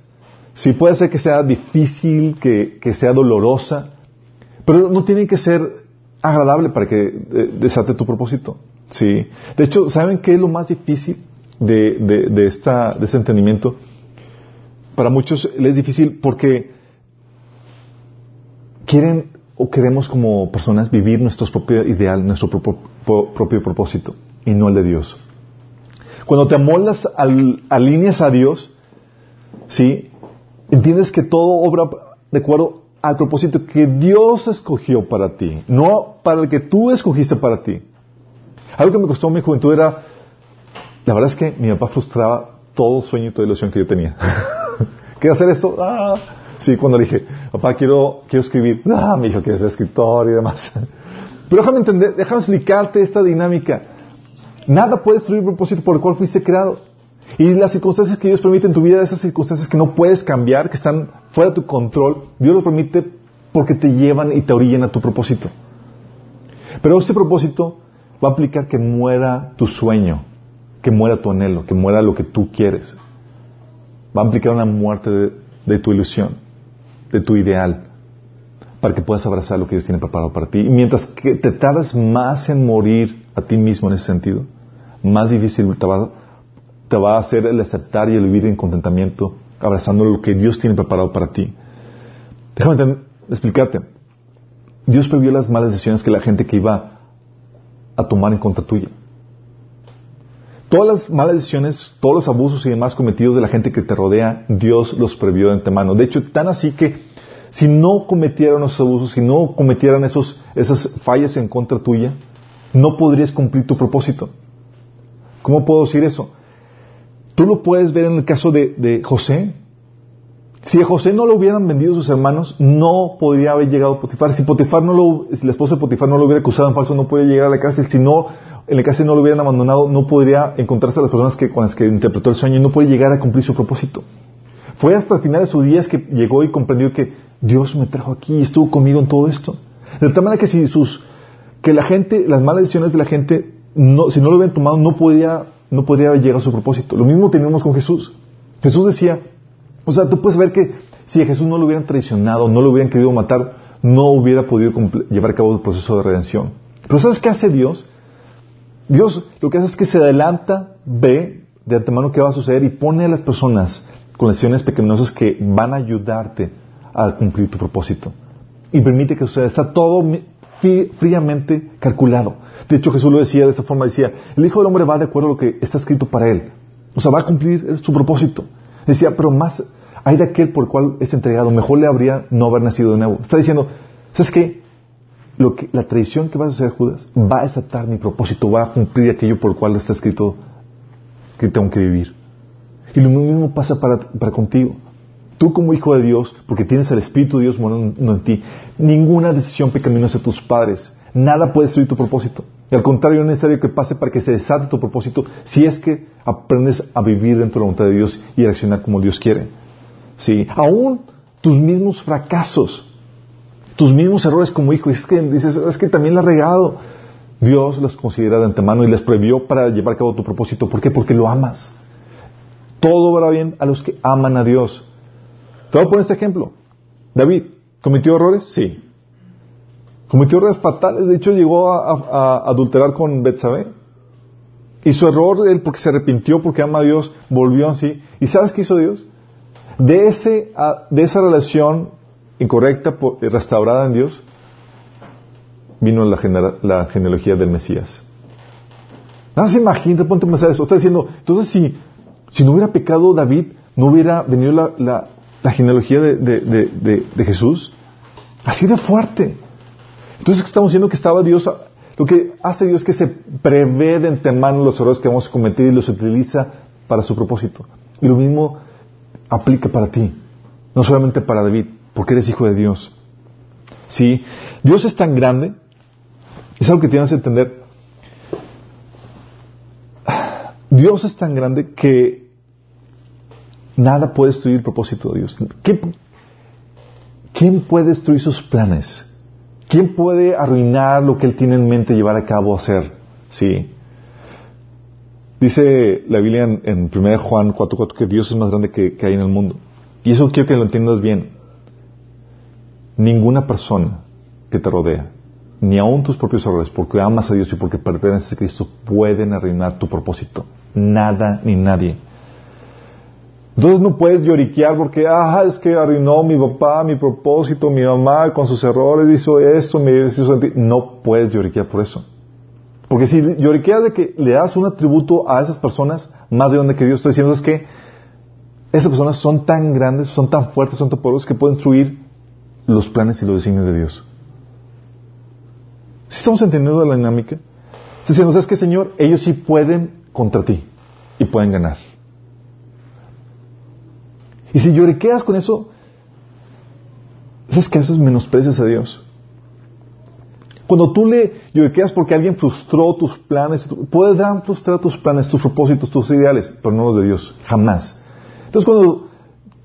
S1: sí puede ser que sea difícil, que, sea dolorosa, pero no tiene que ser agradable para que eh, desate tu propósito. Sí. De hecho, ¿saben qué es lo más difícil de, de, esta, de este entendimiento? Para muchos es difícil porque quieren o queremos como personas vivir nuestro propio ideal, nuestro propio, propio propósito y no el de Dios. Cuando te amoldas, al, alineas a Dios, ¿sí? Entiendes que todo obra de acuerdo al propósito que Dios escogió para ti, no para el que tú escogiste para ti. Algo que me costó mi juventud era, la verdad es que mi papá frustraba todo sueño y toda ilusión que yo tenía. ¿Quieres hacer esto? Ah. Sí, cuando le dije, papá, quiero, quiero escribir. Ah, mi hijo quiere ser escritor y demás. Pero déjame entender, déjame explicarte esta dinámica. Nada puede destruir el propósito por el cual fuiste creado. Y las circunstancias que Dios permite en tu vida, esas circunstancias que no puedes cambiar, que están fuera de tu control, Dios los permite porque te llevan y te orillan a tu propósito. Pero este propósito va a aplicar que muera tu sueño, que muera tu anhelo, que muera lo que tú quieres. Va a implicar una muerte de, de tu ilusión, de tu ideal, para que puedas abrazar lo que Dios tiene preparado para ti. Y mientras que te tardas más en morir a ti mismo en ese sentido, más difícil te va, te va a hacer el aceptar y el vivir en contentamiento, abrazando lo que Dios tiene preparado para ti. Déjame explicarte. Dios previó las malas decisiones que la gente que iba a tomar en contra tuya. Todas las malas decisiones, todos los abusos y demás cometidos de la gente que te rodea, Dios los previó de antemano. De hecho, tan así que si no cometieran esos abusos, si no cometieran esos, esas fallas en contra tuya, no podrías cumplir tu propósito. ¿Cómo puedo decir eso? Tú lo puedes ver en el caso de, José. Si a José no lo hubieran vendido sus hermanos, no podría haber llegado a Potifar. Si Potifar no lo, si la esposa de Potifar no lo hubiera acusado en falso, no podría llegar a la cárcel. Si no, en la cárcel no lo hubieran abandonado, no podría encontrarse a las personas que, con las que interpretó el sueño y no puede llegar a cumplir su propósito. Fue hasta el final de sus días que llegó y comprendió que Dios me trajo aquí y estuvo conmigo en todo esto. De tal manera que si sus, que la gente, las malas decisiones de la gente, no, si no lo hubieran tomado, no podía, no podría llegado a su propósito. Lo mismo teníamos con Jesús. Jesús decía, o sea, tú puedes ver que si a Jesús no lo hubieran traicionado, no lo hubieran querido matar, no hubiera podido llevar a cabo el proceso de redención. Pero ¿sabes qué hace Dios? Dios lo que hace es que se adelanta, ve de antemano qué va a suceder y pone a las personas con lesiones pecaminosas que van a ayudarte a cumplir tu propósito. Y permite que suceda. Está todo fríamente calculado. De hecho, Jesús lo decía de esta forma, decía, el Hijo del Hombre va de acuerdo a lo que está escrito para él. O sea, va a cumplir su propósito. Decía, pero más hay de aquel por el cual es entregado, mejor le habría no haber nacido de nuevo. Está diciendo, ¿sabes qué? Lo que, la tradición que vas a hacer, Judas, va a desatar mi propósito, va a cumplir aquello por el cual está escrito que tengo que vivir. Y lo mismo pasa para, para contigo. Tú como hijo de Dios, porque tienes el Espíritu de Dios morando en ti, ninguna decisión pecaminosa de tus padres, nada puede destruir tu propósito. Y al contrario, es necesario que pase para que se desate tu propósito si es que aprendes a vivir dentro de la voluntad de Dios y a reaccionar como Dios quiere. ¿Sí? Aún tus mismos fracasos, tus mismos errores como hijo, es que dices, es que también la has regado. Dios los considera de antemano y les previó para llevar a cabo tu propósito. ¿Por qué? Porque lo amas. Todo va bien a los que aman a Dios. Te voy a poner este ejemplo. David, ¿cometió errores? Sí. Cometió errores fatales. De hecho, llegó a, adulterar con Betsabé. Y su error, él porque se arrepintió, porque ama a Dios, volvió así. ¿Y sabes qué hizo Dios? De, ese, de esa relación incorrecta, restaurada en Dios, vino la, la genealogía del Mesías. Nada más imagínate, ponte a pensar eso. Está diciendo, entonces si, si no hubiera pecado David, no hubiera venido la, la genealogía de, Jesús. Así de fuerte. Entonces estamos diciendo que estaba Dios, lo que hace Dios es que se prevé de antemano los errores que vamos a cometer y los utiliza para su propósito. Y lo mismo aplica para ti, no solamente para David, porque eres hijo de Dios. Sí, Dios es tan grande, es algo que tienes que entender. Dios es tan grande que Nada puede destruir el propósito de Dios. ¿Quién puede destruir sus planes? ¿Quién puede arruinar lo que Él tiene en mente llevar a cabo hacer? Sí. Dice la Biblia en, 1 Juan 4.4 que Dios es más grande que, que hay en el mundo. Y eso quiero que lo entiendas bien. Ninguna persona que te rodea, ni aun tus propios errores, porque amas a Dios y porque perteneces a Cristo, pueden arruinar tu propósito. Nada ni nadie. Entonces no puedes lloriquear porque, ah, es que arruinó mi papá, mi propósito, mi mamá con sus errores hizo esto, me hizo sentir. No puedes lloriquear por eso. Porque si lloriqueas de que le das un atributo a esas personas más grande que Dios, estoy diciendo es que esas personas son tan grandes, son tan fuertes, son tan poderosas que pueden destruir los planes y los designios de Dios. Si estamos entendiendo la dinámica, estoy diciendo, ¿sabes qué, Señor? Ellos sí pueden contra ti y pueden ganar. Y si lloriqueas con eso, ¿sabes qué haces? Menosprecias a Dios. Cuando tú le lloriqueas porque alguien frustró tus planes, pueden frustrar tus planes, tus propósitos, tus ideales, pero no los de Dios, jamás. Entonces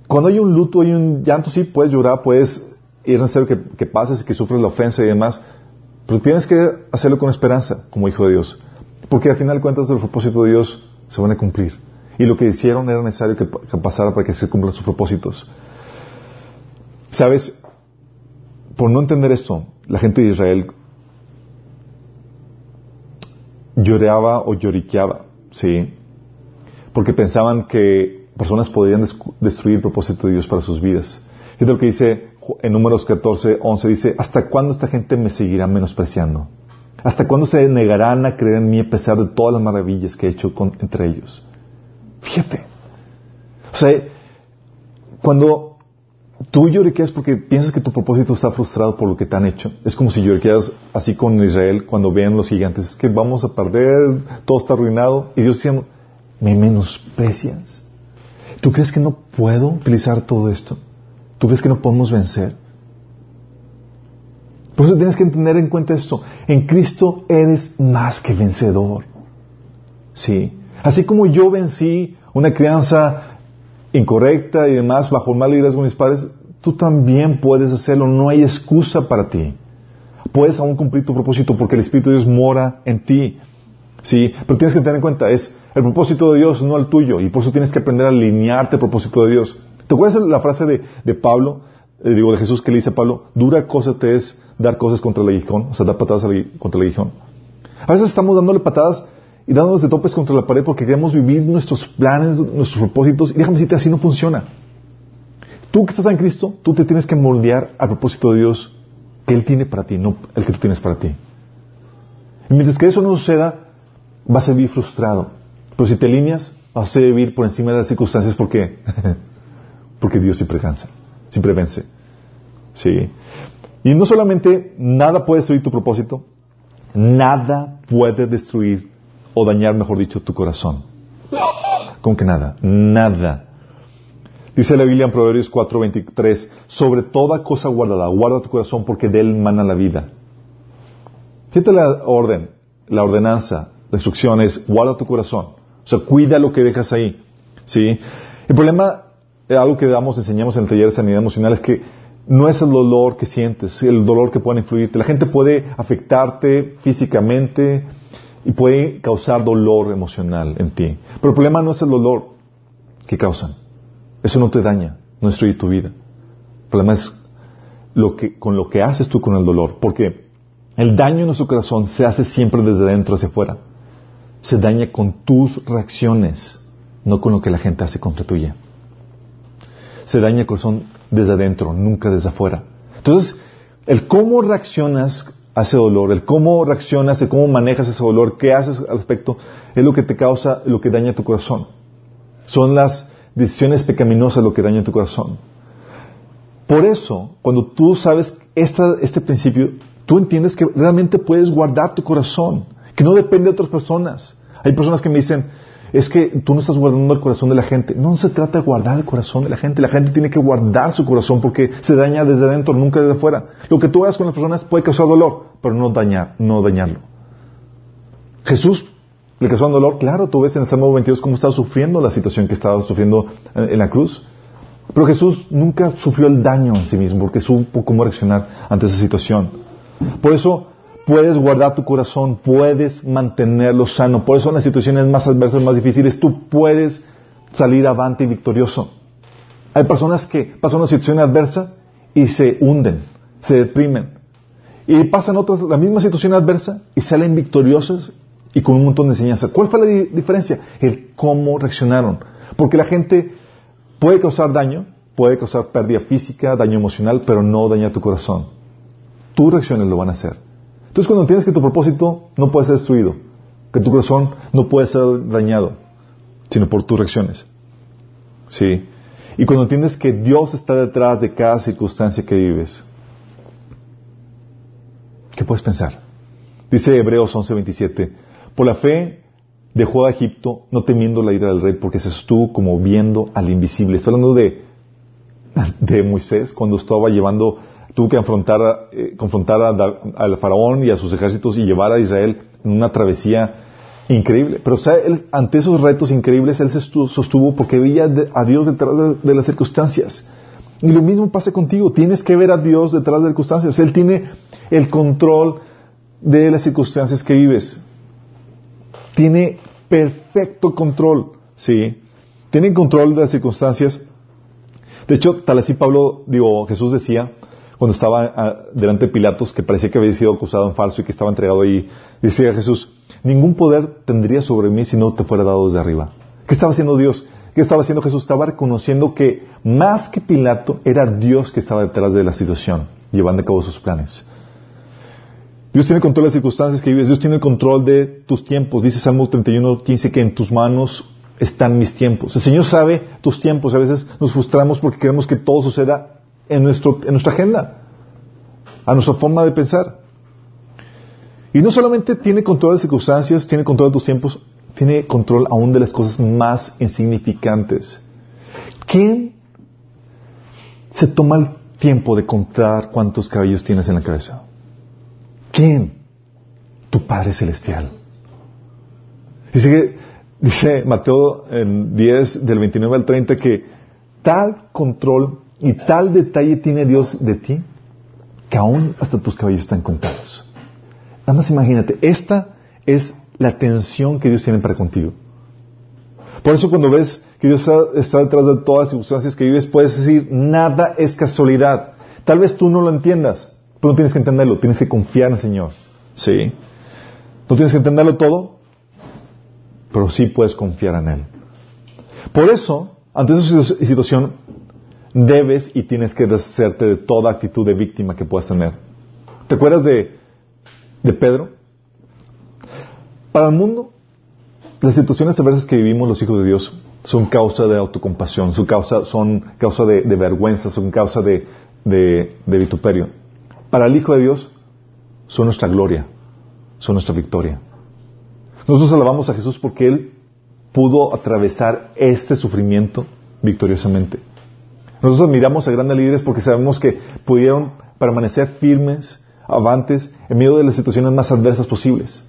S1: cuando, hay un luto, hay un llanto, sí, puedes llorar, puedes ir necesario que, que pases y que sufres la ofensa y demás, pero tienes que hacerlo con esperanza, como hijo de Dios. Porque al final de cuentas los propósitos de Dios se van a cumplir. Y lo que hicieron era necesario que, pasara para que se cumplan sus propósitos. ¿Sabes? Por no entender esto, la gente de Israel lloraba o lloriqueaba, ¿sí? Porque pensaban que personas podrían destruir el propósito de Dios para sus vidas. es lo que dice en Números 14, 11, dice, ¿hasta cuándo esta gente me seguirá menospreciando? ¿Hasta cuándo se negarán a creer en mí a pesar de todas las maravillas que he hecho entre ellos? Fíjate. O sea, cuando tú lloriqueas porque piensas que tu propósito está frustrado por lo que te han hecho, es como si lloriqueas así con Israel cuando vean los gigantes, que vamos a perder, todo está arruinado, y Dios dice, me menosprecias. ¿Tú crees que no puedo utilizar todo esto? ¿Tú crees que no podemos vencer? Por eso tienes que tener en cuenta esto. En Cristo eres más que vencedor. Sí. Así como yo vencí una crianza incorrecta y demás bajo el mal liderazgo de mis padres, tú también puedes hacerlo. No hay excusa para ti. Puedes aún cumplir tu propósito porque el Espíritu de Dios mora en ti. Sí, pero tienes que tener en cuenta, es el propósito de Dios, no el tuyo, y por eso tienes que aprender a alinearte al propósito de Dios. ¿Te acuerdas la frase de, Pablo, eh, digo, de Jesús que le dice a Pablo, dura cosa te es dar cosas contra el aguijón, o sea, dar patadas contra el aguijón? A veces estamos dándole patadas y dándonos de topes contra la pared porque queremos vivir nuestros planes, nuestros propósitos. Y déjame decirte, así no funciona. Tú que estás en Cristo, tú te tienes que moldear al propósito de Dios que Él tiene para ti, no el que tú tienes para ti. Y mientras que eso no suceda, vas a vivir frustrado. Pero si te alineas, vas a vivir por encima de las circunstancias. ¿Por qué? porque Dios siempre cansa, siempre vence. Sí. Y no solamente nada puede destruir tu propósito, nada puede destruir o dañar, mejor dicho, tu corazón. Con que nada, nada. Dice la Biblia en Proverbios 4:23, sobre toda cosa guardada, guarda tu corazón porque de él mana la vida. Fíjate la orden, la ordenanza, la instrucción es guarda tu corazón. O sea, cuida lo que dejas ahí. ¿Sí? El problema, eh, algo que damos, enseñamos en el taller de sanidad emocional, es que no es el dolor que sientes, el dolor que puede influirte. La gente puede afectarte físicamente, y puede causar dolor emocional en ti. Pero el problema no es el dolor que causan. Eso no te daña, no destruye tu vida. El problema es lo que, con lo que haces tú con el dolor. Porque el daño en nuestro corazón se hace siempre desde dentro hacia afuera. Se daña con tus reacciones, no con lo que la gente hace contra tuya. Se daña el corazón desde adentro, nunca desde afuera. Entonces, el cómo reaccionas a ese dolor, el cómo reaccionas, el cómo manejas ese dolor, qué haces al respecto, es lo que te causa, lo que daña tu corazón. Son las decisiones pecaminosas lo que daña tu corazón. Por eso, cuando tú sabes este principio, tú entiendes que realmente puedes guardar tu corazón, que no depende de otras personas. Hay personas que me dicen, es que tú no estás guardando el corazón de la gente. No se trata de guardar el corazón de la gente. La gente tiene que guardar su corazón porque se daña desde adentro, nunca desde afuera. Lo que tú hagas con las personas puede causar dolor, pero no dañar, no dañarlo. Jesús le causó dolor, claro, tú ves en el Salmo 22 cómo estaba sufriendo la situación que estaba sufriendo en la cruz. Pero Jesús nunca sufrió el daño en sí mismo porque supo cómo reaccionar ante esa situación. Por eso puedes guardar tu corazón, puedes mantenerlo sano. Por eso en las situaciones más adversas, más difíciles, tú puedes salir avante y victorioso. Hay personas que pasan una situación adversa y se hunden, se deprimen. Y pasan otras, la misma situación adversa y salen victoriosas y con un montón de enseñanza. ¿Cuál fue la diferencia? El cómo reaccionaron. Porque la gente Puede causar daño, puede causar pérdida física, daño emocional, pero no daña tu corazón. Tus reacciones lo van a hacer. Entonces cuando entiendes que tu propósito no puede ser destruido, que tu corazón no puede ser dañado, sino por tus reacciones. ¿Sí? Y cuando entiendes que Dios está detrás de cada circunstancia que vives, ¿qué puedes pensar? Dice Hebreos 11:27, por la fe dejó a Egipto no temiendo la ira del rey porque se sostuvo como viendo al invisible. Está hablando de, de Moisés cuando estaba llevando, tuvo que afrontar, eh, confrontar al faraón y a sus ejércitos y llevar a Israel en una travesía increíble. Pero ante esos retos increíbles, él se sostuvo porque veía a Dios detrás de, las circunstancias. Y lo mismo pasa contigo. Tienes que ver a Dios detrás de las circunstancias. Él tiene el control de las circunstancias que vives. Tiene perfecto control. ¿Sí? Tiene control de las circunstancias. De hecho, tal así Pablo, digo, Jesús decía, cuando estaba ah, delante de Pilatos, que parecía que había sido acusado en falso y que estaba entregado ahí, decía Jesús, ningún poder tendría sobre mí si no te fuera dado desde arriba. ¿Qué estaba haciendo Dios? ¿Qué estaba haciendo Jesús? Estaba reconociendo que más que Pilato era Dios que estaba detrás de la situación, llevando a cabo sus planes. Dios tiene control de las circunstancias que vives, Dios tiene el control de tus tiempos. Dice Salmo 31, 15 que en tus manos están mis tiempos. El Señor sabe tus tiempos. A veces nos frustramos porque queremos que todo suceda en, nuestro, en nuestra agenda, a nuestra forma de pensar. Y no solamente tiene control de circunstancias, tiene control de tus tiempos, tiene control aún de las cosas más insignificantes. ¿Quién se toma el tiempo de contar cuántos cabellos tienes en la cabeza? ¿Quién? Tu Padre Celestial. Dice, dice Mateo en 10 del 29 al 30 que tal control y tal detalle tiene Dios de ti que aún hasta tus cabellos están contados. Nada más imagínate, esta es la atención que Dios tiene para contigo. Por eso cuando ves que Dios está, detrás de todas las circunstancias que vives, puedes decir, nada es casualidad. Tal vez tú no lo entiendas, pero no tienes que entenderlo, tienes que confiar en el Señor. ¿Sí? No tienes que entenderlo todo, pero sí puedes confiar en Él. Por eso, ante esa situación, debes y tienes que deshacerte de toda actitud de víctima que puedas tener. ¿Te acuerdas de de Pedro. Para el mundo, las situaciones adversas que vivimos los hijos de Dios son causa de autocompasión, son causa, son causa de, vergüenza, son causa de, de, vituperio. Para el Hijo de Dios son nuestra gloria, son nuestra victoria. Nosotros alabamos a Jesús porque Él pudo atravesar este sufrimiento victoriosamente. Nosotros admiramos a grandes líderes porque sabemos que pudieron permanecer firmes avantes en medio de las situaciones más adversas posibles.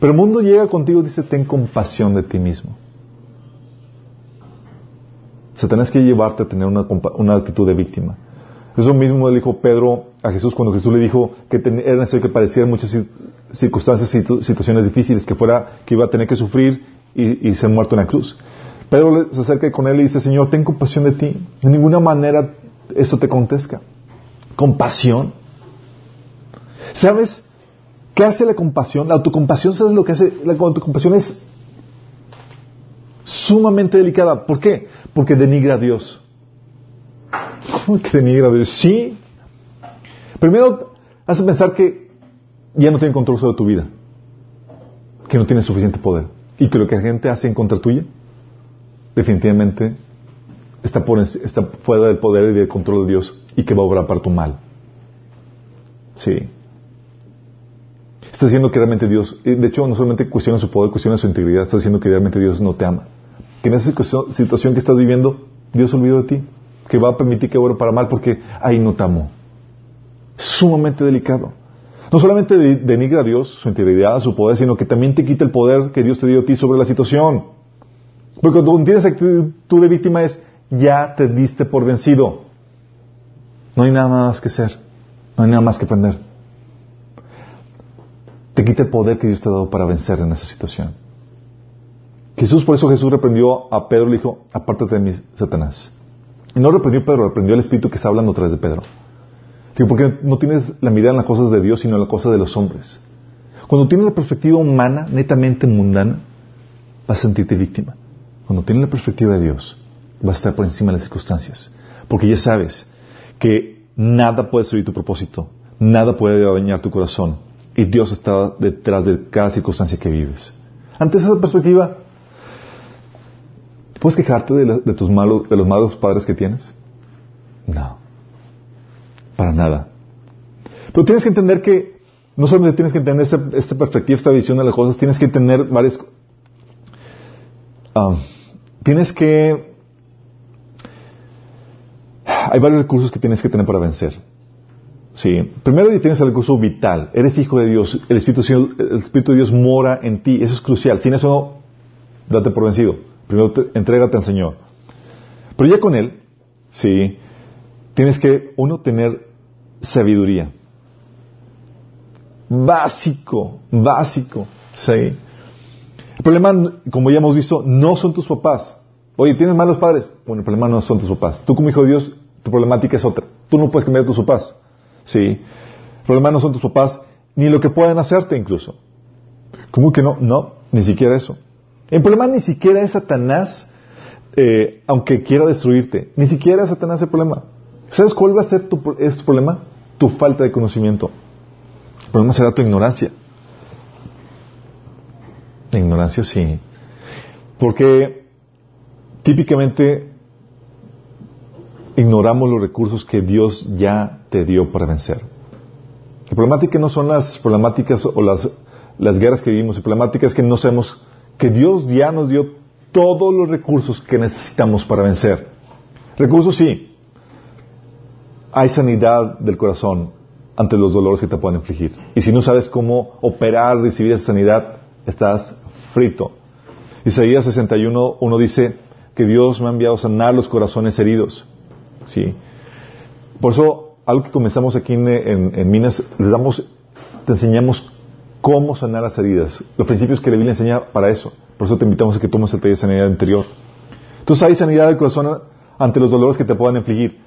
S1: Pero el mundo llega contigo y dice, ten compasión de ti mismo. Satanás quiere llevarte a tener una, actitud de víctima. Eso mismo le dijo Pedro a Jesús cuando Jesús le dijo que era necesario que padecieran muchas circunstancias y situaciones difíciles, que fuera, que iba a tener que sufrir y, ser muerto en la cruz. Pedro se acerca con él y dice, Señor, ten compasión de ti. De ninguna manera esto te acontezca. Compasión. ¿Sabes qué hace la compasión? La autocompasión, ¿sabes lo que hace? La autocompasión es sumamente delicada. ¿Por qué? Porque denigra a Dios. ¿Cómo que denigra a Dios? Sí. Primero, hace pensar que ya no tiene control sobre tu vida. Que no tiene suficiente poder. Y que lo que la gente hace en contra tuya, definitivamente está, está fuera del poder y del control de Dios y que va a obrar para tu mal. Sí. Está diciendo que realmente Dios, de hecho no solamente cuestiona su poder, cuestiona su integridad, está diciendo que realmente Dios no te ama. Que en esa situación que estás viviendo, Dios olvidó de ti, que va a permitir que obre para mal porque ahí no te amó. Sumamente delicado. No solamente denigra a Dios, su integridad, su poder, sino que también te quita el poder que Dios te dio a ti sobre la situación. Porque cuando tienes actitud de víctima es, ya te diste por vencido. No hay nada más que hacer. No hay nada más que aprender te quita el poder que Dios te ha dado para vencer en esa situación. Jesús, por eso Jesús reprendió a Pedro y le dijo, apártate de mí, Satanás. Y no reprendió a Pedro, reprendió al Espíritu que está hablando a través de Pedro. porque no tienes la mirada en las cosas de Dios, sino en las cosas de los hombres. Cuando tienes la perspectiva humana, netamente mundana, vas a sentirte víctima. Cuando tienes la perspectiva de Dios, vas a estar por encima de las circunstancias. Porque ya sabes que nada puede destruir tu propósito, nada puede dañar tu corazón. Y Dios está detrás de cada circunstancia que vives. Ante esa perspectiva, ¿puedes quejarte de, tus malos, los malos padres que tienes? No. Para nada. Pero tienes que entender que no solamente tienes que tener esta, perspectiva, esta visión de las cosas, tienes que tener varias... Ah, tienes que... Hay varios recursos que tienes que tener para vencer. Sí. Primero tienes el recurso vital. Eres hijo de Dios. El Espíritu, de Dios mora en ti. Eso es crucial. Sin eso, date por vencido. Primero entrégate al Señor. Pero ya con Él, sí, tienes que, uno, tener sabiduría. Básico, básico, sí. El problema, como ya hemos visto, no son tus papás. Oye, ¿tienes malos padres? Bueno, el problema no son tus papás. Tú como hijo de Dios, tu problemática es otra. Tú no puedes cambiar tus papás. Sí. El problema no son tus papás, ni lo que pueden hacerte incluso. ¿Cómo que no? No, ni siquiera eso. El problema ni siquiera es Satanás, eh, aunque quiera destruirte. Ni siquiera es Satanás el problema. ¿Sabes cuál va a ser tu, es tu problema? Tu falta de conocimiento. El problema será tu ignorancia. Ignorancia sí. Porque típicamente ignoramos los recursos que Dios ya te dio para vencer. La problemática no son las problemáticas o las, las guerras que vivimos, la problemática es que no sabemos que Dios ya nos dio todos los recursos que necesitamos para vencer. Recursos sí. Hay sanidad del corazón, ante los dolores que te pueden infligir. Y si no sabes cómo operar, recibir esa sanidad, estás frito. Isaías 61, uno dice que Dios me ha enviado a sanar los corazones heridos. ¿Sí? Por eso, algo que comenzamos aquí en, Minas, le damos, te enseñamos cómo sanar las heridas. Los principios que la Biblia enseña para eso. Por eso te invitamos a que tomes el taller de sanidad interior. Entonces hay sanidad del corazón ante los dolores que te puedan infligir.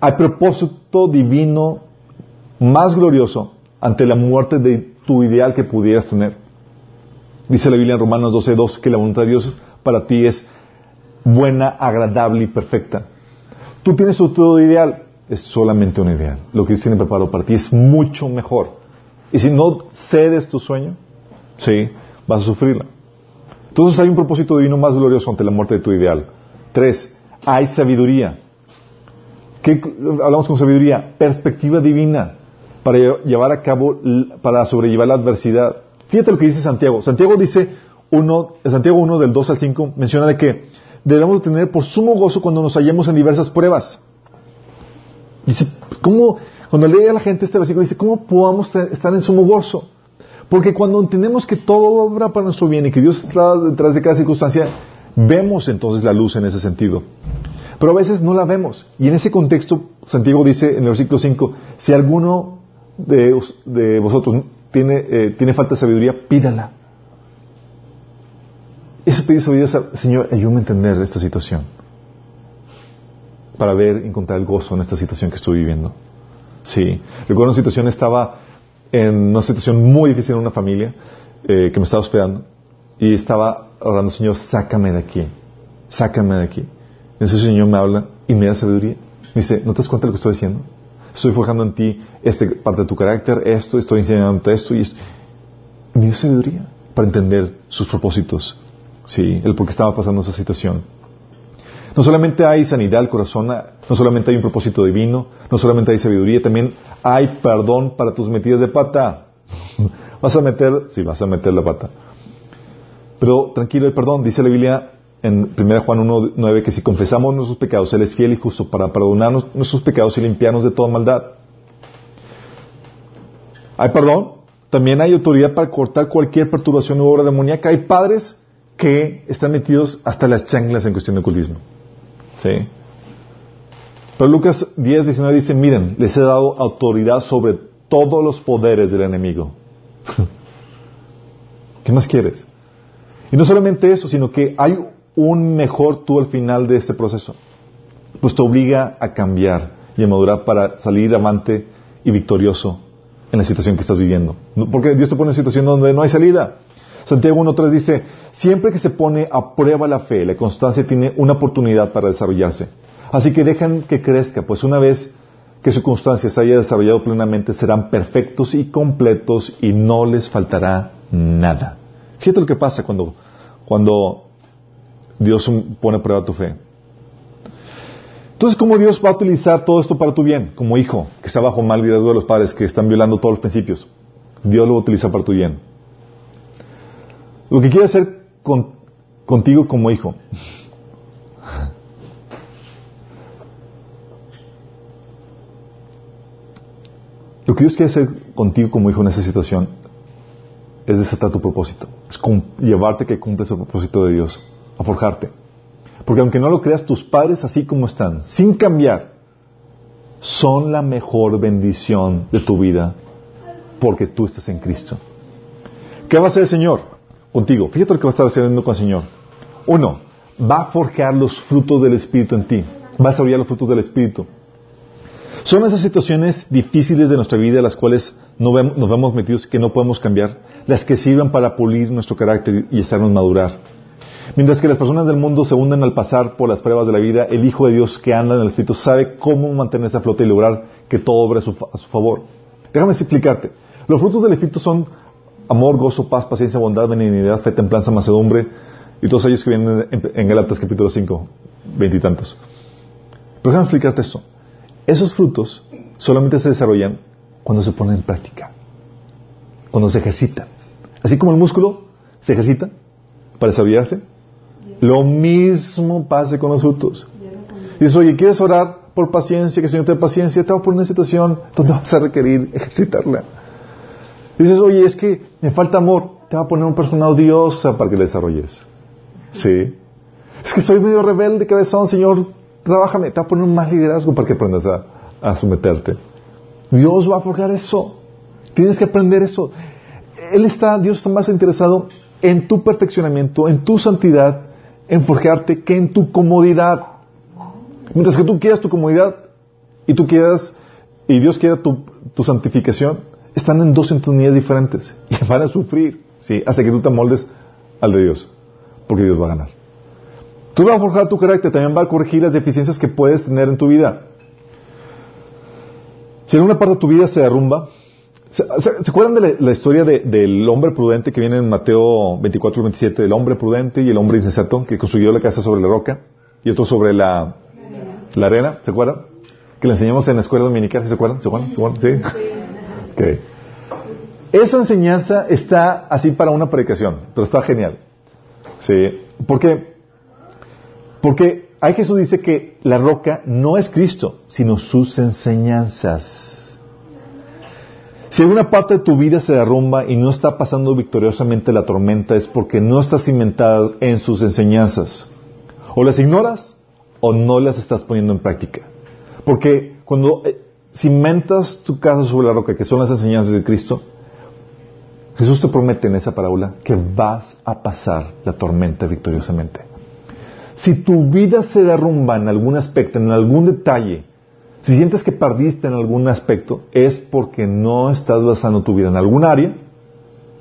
S1: Hay propósito divino más glorioso ante la muerte de tu ideal que pudieras tener. Dice la Biblia en Romanos 12.2 que la voluntad de Dios para ti es buena, agradable y perfecta. Tú tienes tu ideal, es solamente un ideal. Lo que Dios tiene preparado para ti es mucho mejor. Y si no cedes tu sueño, sí, vas a sufrirla. Entonces hay un propósito divino más glorioso ante la muerte de tu ideal. Tres, hay sabiduría. ¿Qué hablamos con sabiduría? Perspectiva divina para llevar a cabo, para sobrellevar la adversidad. Fíjate lo que dice Santiago. Santiago dice, uno, Santiago 1 del 2 al 5 menciona de que debemos tener por sumo gozo cuando nos hallemos en diversas pruebas. Dice, ¿cómo? Cuando lee a la gente este versículo, dice, ¿cómo podamos estar en sumo gozo? Porque cuando entendemos que todo obra para nuestro bien y que Dios está detrás de cada circunstancia, vemos entonces la luz en ese sentido. Pero a veces no la vemos. Y en ese contexto, Santiago dice en el versículo 5, si alguno de, vosotros tiene, eh, tiene falta de sabiduría, pídala. Eso pedir sabiduría, Señor, ayúdame a entender esta situación. Para ver, encontrar el gozo en esta situación que estoy viviendo. Sí. Recuerdo una situación, estaba en una situación muy difícil en una familia eh, que me estaba hospedando y estaba orando, Señor, sácame de aquí, sácame de aquí. Ese Señor me habla y me da sabiduría. Me dice, ¿no te das cuenta de lo que estoy diciendo? estoy forjando en ti esta parte de tu carácter, esto, estoy enseñándote esto y esto. Me dio sabiduría para entender sus propósitos, sí, el por qué estaba pasando esa situación. No solamente hay sanidad al corazón, no solamente hay un propósito divino, no solamente hay sabiduría, también hay perdón para tus metidas de pata. vas a meter, sí, vas a meter la pata. Pero tranquilo, el perdón, dice la Biblia, en 1 Juan 1.9 que si confesamos nuestros pecados, Él es fiel y justo para perdonarnos nuestros pecados y limpiarnos de toda maldad. Hay perdón, también hay autoridad para cortar cualquier perturbación u obra demoníaca. Hay padres que están metidos hasta las chanclas en cuestión de ocultismo. ¿Sí? Pero Lucas 10, 19 dice, miren, les he dado autoridad sobre todos los poderes del enemigo. ¿Qué más quieres? Y no solamente eso, sino que hay un mejor tú al final de este proceso. Pues te obliga a cambiar y a madurar para salir amante y victorioso en la situación que estás viviendo. Porque Dios te pone en situación donde no hay salida. Santiago 1.3 dice, siempre que se pone a prueba la fe, la constancia tiene una oportunidad para desarrollarse. Así que dejan que crezca, pues una vez que su constancia se haya desarrollado plenamente, serán perfectos y completos y no les faltará nada. Fíjate lo que pasa cuando, cuando Dios pone a prueba tu fe. Entonces, ¿cómo Dios va a utilizar todo esto para tu bien? Como hijo, que está bajo mal liderazgo de los padres, que están violando todos los principios. Dios lo va a utilizar para tu bien. Lo que quiere hacer contigo como hijo. Lo que Dios quiere hacer contigo como hijo en esa situación es desatar tu propósito. Es llevarte que cumples el propósito de Dios, a forjarte. Porque aunque no lo creas, tus padres así como están, sin cambiar, son la mejor bendición de tu vida porque tú estás en Cristo. ¿Qué va a hacer el Señor contigo? Fíjate lo que va a estar haciendo con el Señor. Uno, va a forjar los frutos del Espíritu en ti. Va a desarrollar los frutos del Espíritu. Son esas situaciones difíciles de nuestra vida, las cuales nos vemos metidos que no podemos cambiar, las que sirvan para pulir nuestro carácter y hacernos madurar. Mientras que las personas del mundo se hunden al pasar por las pruebas de la vida, el Hijo de Dios que anda en el Espíritu sabe cómo mantenerse a flote y lograr que todo obre a su, favor. Déjame explicarte. Los frutos del Espíritu son amor, gozo, paz, paciencia, bondad, benignidad, fe, templanza, macedumbre y todos ellos que vienen en, en Galatas capítulo 5, veintitantos. Pero déjame explicarte esto. Esos frutos solamente se desarrollan cuando se ponen en práctica, cuando se ejercitan. Así como el músculo se ejercita para desarrollarse, lo mismo pasa con los frutos. Dices, oye, ¿quieres orar por paciencia? Que el Señor te dé paciencia. Te va a poner en una situación donde vas a requerir ejercitarla. Dices, oye, es que me falta amor. Te va a poner una persona odiosa para que le desarrolles. Sí. Es que soy medio rebelde, cabezón, Señor, trabájame. Te va a poner un más liderazgo para que aprendas a, a someterte. Dios va a forjar eso. Tienes que aprender eso. Él está, Dios está más interesado en tu perfeccionamiento, en tu santidad, en forjarte, que en tu comodidad. Mientras que tú quieras tu comodidad y tú quieras, y Dios quiera tu, santificación, están en dos sintonías diferentes y van a sufrir, ¿sí? Hasta que tú te moldes al de Dios, porque Dios va a ganar. Tú vas a forjar tu carácter, también va a corregir las deficiencias que puedes tener en tu vida. Si en una parte de tu vida se derrumba, ¿Se, acuerdan de la, historia del hombre prudente que viene en Mateo 24 y 27? El hombre prudente y el hombre insensato que construyó la casa sobre la roca y otro sobre la, arena, ¿se acuerdan? Que le enseñamos en la escuela dominical, ¿se acuerdan? ¿Se acuerdan? ¿Sí? Esa enseñanza está así para una predicación, pero está genial. ¿Sí? ¿Por qué? Porque hay Jesús dice que la roca no es Cristo, sino sus enseñanzas. Si alguna parte de tu vida se derrumba y no está pasando victoriosamente la tormenta es porque no estás cimentada en sus enseñanzas. O las ignoras o no las estás poniendo en práctica. Porque cuando eh, cimentas tu casa sobre la roca, que son las enseñanzas de Cristo, Jesús te promete en esa parábola que vas a pasar la tormenta victoriosamente. Si tu vida se derrumba en algún aspecto, en algún detalle, si sientes que perdiste en algún aspecto, es porque no estás basando tu vida en algún área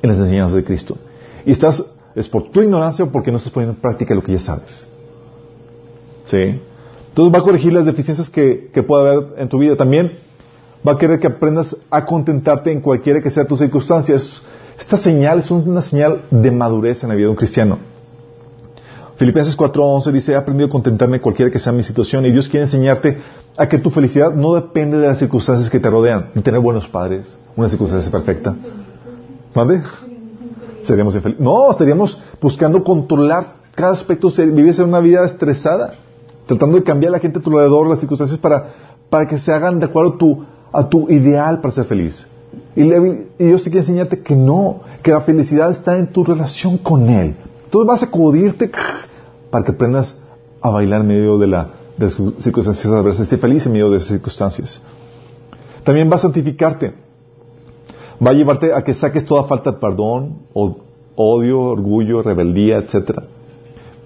S1: en las enseñanzas de Cristo. Y estás, es por tu ignorancia o porque no estás poniendo en práctica lo que ya sabes. ¿Sí? Entonces va a corregir las deficiencias que, que pueda haber en tu vida. También va a querer que aprendas a contentarte en cualquiera que sea tu circunstancia. Esta señal es una señal de madurez en la vida de un cristiano. Filipenses 4:11 dice, he aprendido a contentarme cualquiera que sea mi situación y Dios quiere enseñarte a que tu felicidad no depende de las circunstancias que te rodean, de tener buenos padres, una circunstancia perfecta. ¿Vale? Seríamos infelices. No, estaríamos buscando controlar cada aspecto, viviese una vida estresada, tratando de cambiar a la gente a tu alrededor, las circunstancias para, para que se hagan de acuerdo a tu, a tu ideal para ser feliz. Y, Dios te quiere enseñarte que no, que la felicidad está en tu relación con Él. Entonces vas a acudirte para que aprendas a bailar en medio de la de circunstancias adversas. Esté feliz en medio de esas circunstancias. También va a santificarte. Va a llevarte a que saques toda falta de perdón, o, odio, orgullo, rebeldía, etc.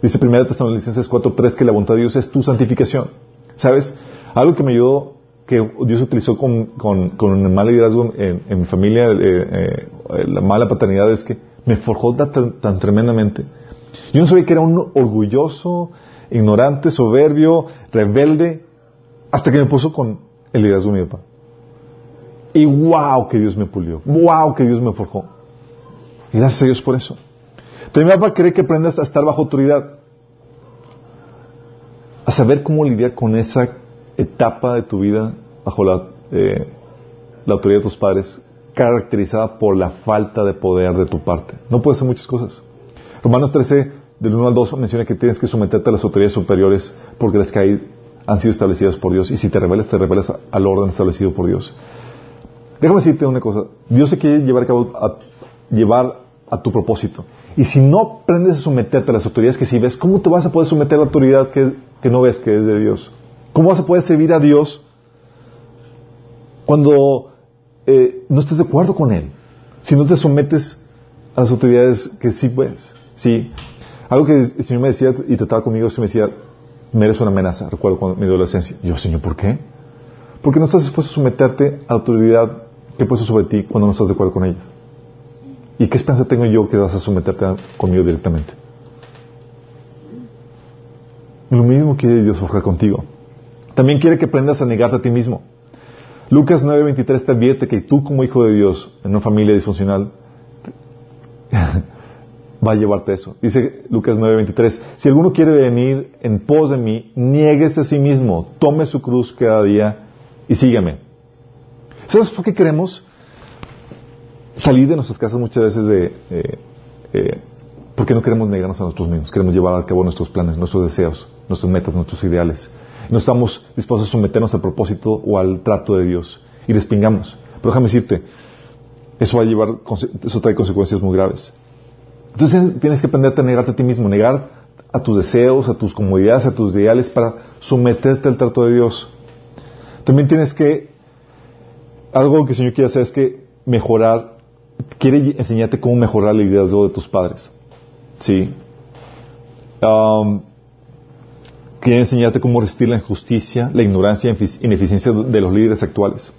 S1: Dice 1 Tesalonicenses 4.3 que la voluntad de Dios es tu santificación. ¿Sabes? Algo que me ayudó, que Dios utilizó con, con, con el mal liderazgo en, mi familia, eh, eh, la mala paternidad, es que me forjó tan, tremendamente. Yo no sabía que era un orgulloso, ignorante, soberbio, rebelde, hasta que me puso con el liderazgo de mi papá. Y wow que Dios me pulió, wow que Dios me forjó. Y gracias a Dios por eso. También mi papá cree que aprendas a estar bajo autoridad, a saber cómo lidiar con esa etapa de tu vida bajo la, eh, la autoridad de tus padres, caracterizada por la falta de poder de tu parte. No puedes hacer muchas cosas. Romanos 13, del 1 al 2, menciona que tienes que someterte a las autoridades superiores porque las que hay han sido establecidas por Dios. Y si te rebelas, te rebelas al orden establecido por Dios. Déjame decirte una cosa. Dios se quiere llevar a cabo, llevar a tu propósito. Y si no aprendes a someterte a las autoridades que sí ves, ¿cómo te vas a poder someter a la autoridad que, que no ves que es de Dios? ¿Cómo a poder servir a Dios cuando eh, no estés de acuerdo con Él? Si no te sometes a las autoridades que sí ves. Sí. Algo que el Señor me decía y trataba conmigo, se me decía, me eres una amenaza, recuerdo cuando mi adolescencia. Yo, Señor, ¿por qué? Porque no estás dispuesto a someterte a la autoridad que he puesto sobre ti cuando no estás de acuerdo con ellos. ¿Y qué esperanza tengo yo que vas a someterte conmigo directamente? Lo mismo quiere Dios forjar contigo. También quiere que aprendas a negarte a ti mismo. Lucas 9:23 te advierte que tú como hijo de Dios, en una familia disfuncional, va a llevarte eso. Dice Lucas 9:23, si alguno quiere venir en pos de mí, niéguese a sí mismo, tome su cruz cada día y sígame. ¿Sabes por qué queremos salir de nuestras casas muchas veces de... Eh, eh, porque no queremos negarnos a nosotros mismos, queremos llevar a cabo nuestros planes, nuestros deseos, nuestras metas, nuestros ideales. No estamos dispuestos a someternos al propósito o al trato de Dios y respingamos. Pero déjame decirte, eso va a llevar, eso trae consecuencias muy graves. Entonces tienes que aprender a negarte a ti mismo, negar a tus deseos, a tus comodidades, a tus ideales para someterte al trato de Dios. También tienes que, algo que el Señor quiere hacer es que mejorar, quiere enseñarte cómo mejorar la liderazgo de tus padres. ¿Sí? Quiere enseñarte cómo resistir la injusticia, la ignorancia e ineficiencia de los líderes actuales.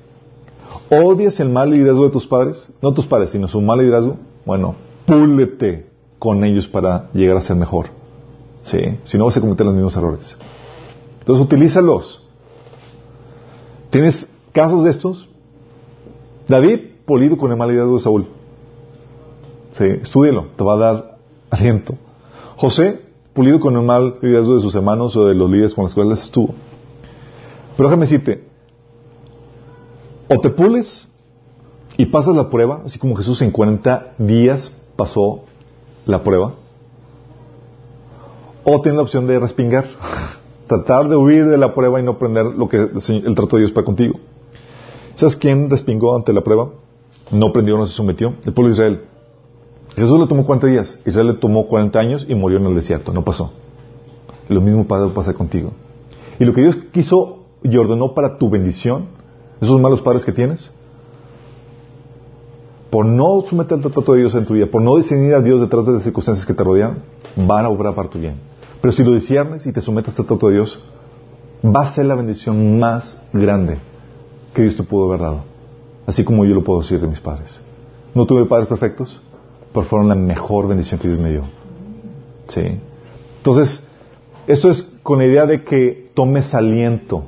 S1: ¿Odias el mal liderazgo de tus padres? No tus padres, sino su mal liderazgo. Bueno, púlete con ellos para llegar a ser mejor. ¿Sí? Si no vas a cometer los mismos errores. Entonces, utilízalos. ¿Tienes casos de estos? David, polido con el mal liderazgo de Saúl. Sí, te va a dar aliento. José, pulido con el mal liderazgo de sus hermanos o de los líderes con los cuales estuvo. Pero déjame decirte, o te pules y pasas la prueba, así como Jesús en 40 días pasó la prueba, o tienes la opción de respingar, tratar de huir de la prueba y no aprender lo que el trato de Dios para contigo. ¿Sabes quién respingó ante la prueba? No aprendió, no se sometió. El pueblo de Israel. Jesús le tomó 40 días, Israel le tomó 40 años y murió en el desierto, no pasó. Lo mismo pasa contigo. Y lo que Dios quiso y ordenó para tu bendición, esos malos padres que tienes, por no someter al trato de Dios en tu vida, por no discernir a Dios detrás de las circunstancias que te rodean, van a obrar para tu bien. Pero si lo disiernes y te sometes al trato de Dios, va a ser la bendición más grande que Dios te pudo haber dado. Así como yo lo puedo decir de mis padres. No tuve padres perfectos, pero fueron la mejor bendición que Dios me dio. ¿Sí? Entonces, esto es con la idea de que tomes aliento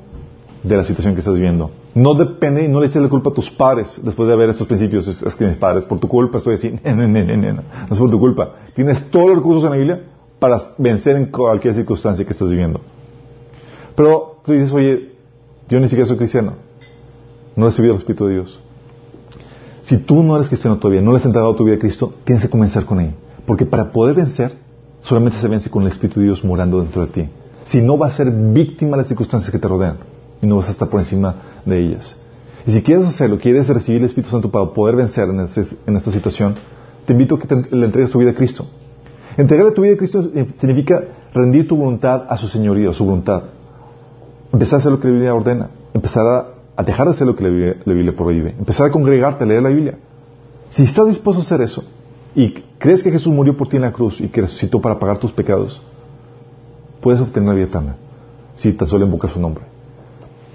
S1: de la situación que estás viviendo. No depende y no le eches la culpa a tus padres después de ver estos principios. Es, que mis padres, por tu culpa, estoy así. no, no es por tu culpa. Tienes todos los recursos en la Biblia para vencer en cualquier circunstancia que estés viviendo. Pero tú dices, oye, yo ni siquiera soy cristiano. No he recibido el Espíritu de Dios. Si tú no eres cristiano todavía, no le has entregado tu vida a Cristo, tienes que comenzar con él. Porque para poder vencer, solamente se vence con el Espíritu de Dios morando dentro de ti. Si no, vas a ser víctima de las circunstancias que te rodean y no vas a estar por encima de ellas. Y si quieres hacerlo, quieres recibir el Espíritu Santo para poder vencer en, esta situación, te invito a que le entregues tu vida a Cristo. Entregarle tu vida a Cristo significa rendir tu voluntad a su señorío, a su voluntad. Empezar a hacer lo que la Biblia ordena. Empezar a, dejar de hacer lo que la Biblia prohíbe. Empezar a congregarte, a leer la Biblia. Si estás dispuesto a hacer eso y crees que Jesús murió por ti en la cruz y que resucitó para pagar tus pecados, puedes obtener la vida eterna si tan solo invocas su nombre.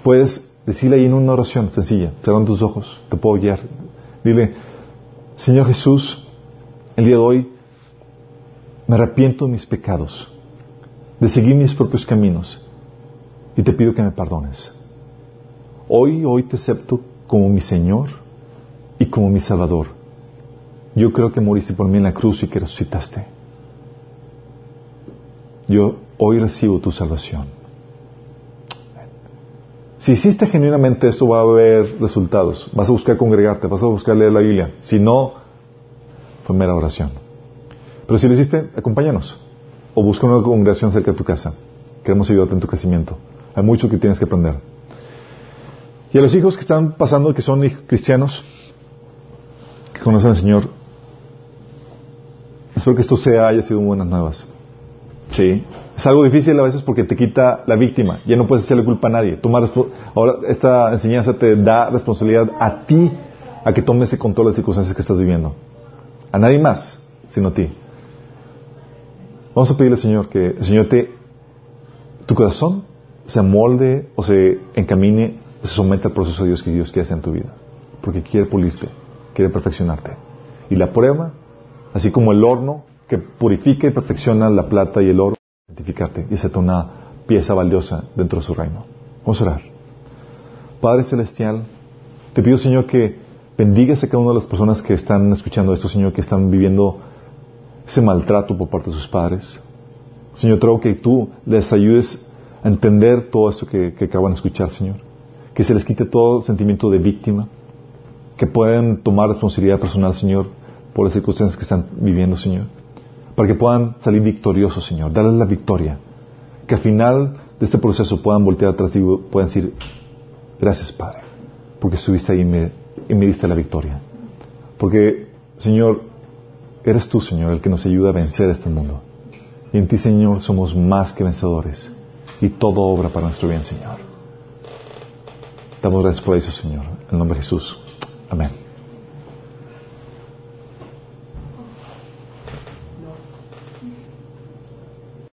S1: Puedes decirle ahí en una oración sencilla, cerrando tus ojos, te puedo guiar. Dile, Señor Jesús, el día de hoy me arrepiento de mis pecados, de seguir mis propios caminos y te pido que me perdones. Hoy, hoy te acepto como mi Señor y como mi Salvador. Yo creo que moriste por mí en la cruz y que resucitaste. Yo hoy recibo tu salvación. Si hiciste genuinamente esto, va a haber resultados. Vas a buscar congregarte, vas a buscar leer la Biblia. Si no, fue mera oración. Pero si lo hiciste, acompáñanos. O busca una congregación cerca de tu casa. Queremos ayudarte en tu crecimiento. Hay mucho que tienes que aprender. Y a los hijos que están pasando, que son cristianos, que conocen al Señor, espero que esto sea, haya sido buenas nuevas. Sí. Es algo difícil a veces porque te quita la víctima. Ya no puedes echarle culpa a nadie. ahora esta enseñanza te da responsabilidad a ti a que tomes el control de las circunstancias que estás viviendo. A nadie más, sino a ti. Vamos a pedirle al Señor que el Señor te, tu corazón se amolde o se encamine se somete al proceso de Dios que Dios quiere hacer en tu vida. Porque quiere pulirte, quiere perfeccionarte. Y la prueba, así como el horno que purifica y perfecciona la plata y el oro, identificarte y hacerte una pieza valiosa dentro de su reino. Vamos a orar. Padre Celestial, te pido, Señor, que bendigas a cada una de las personas que están escuchando esto, Señor, que están viviendo ese maltrato por parte de sus padres. Señor, te que tú les ayudes a entender todo esto que acaban de escuchar, Señor que se les quite todo sentimiento de víctima, que puedan tomar responsabilidad personal, Señor, por las circunstancias que están viviendo, Señor, para que puedan salir victoriosos, Señor, darles la victoria, que al final de este proceso puedan voltear atrás y puedan decir, gracias, Padre, porque estuviste ahí y me, diste la victoria. Porque, Señor, eres tú, Señor, el que nos ayuda a vencer este mundo. Y en ti, Señor, somos más que vencedores. Y todo obra para nuestro bien, Señor. Damos gracias por eso, Señor. En el nombre de Jesús. Amén.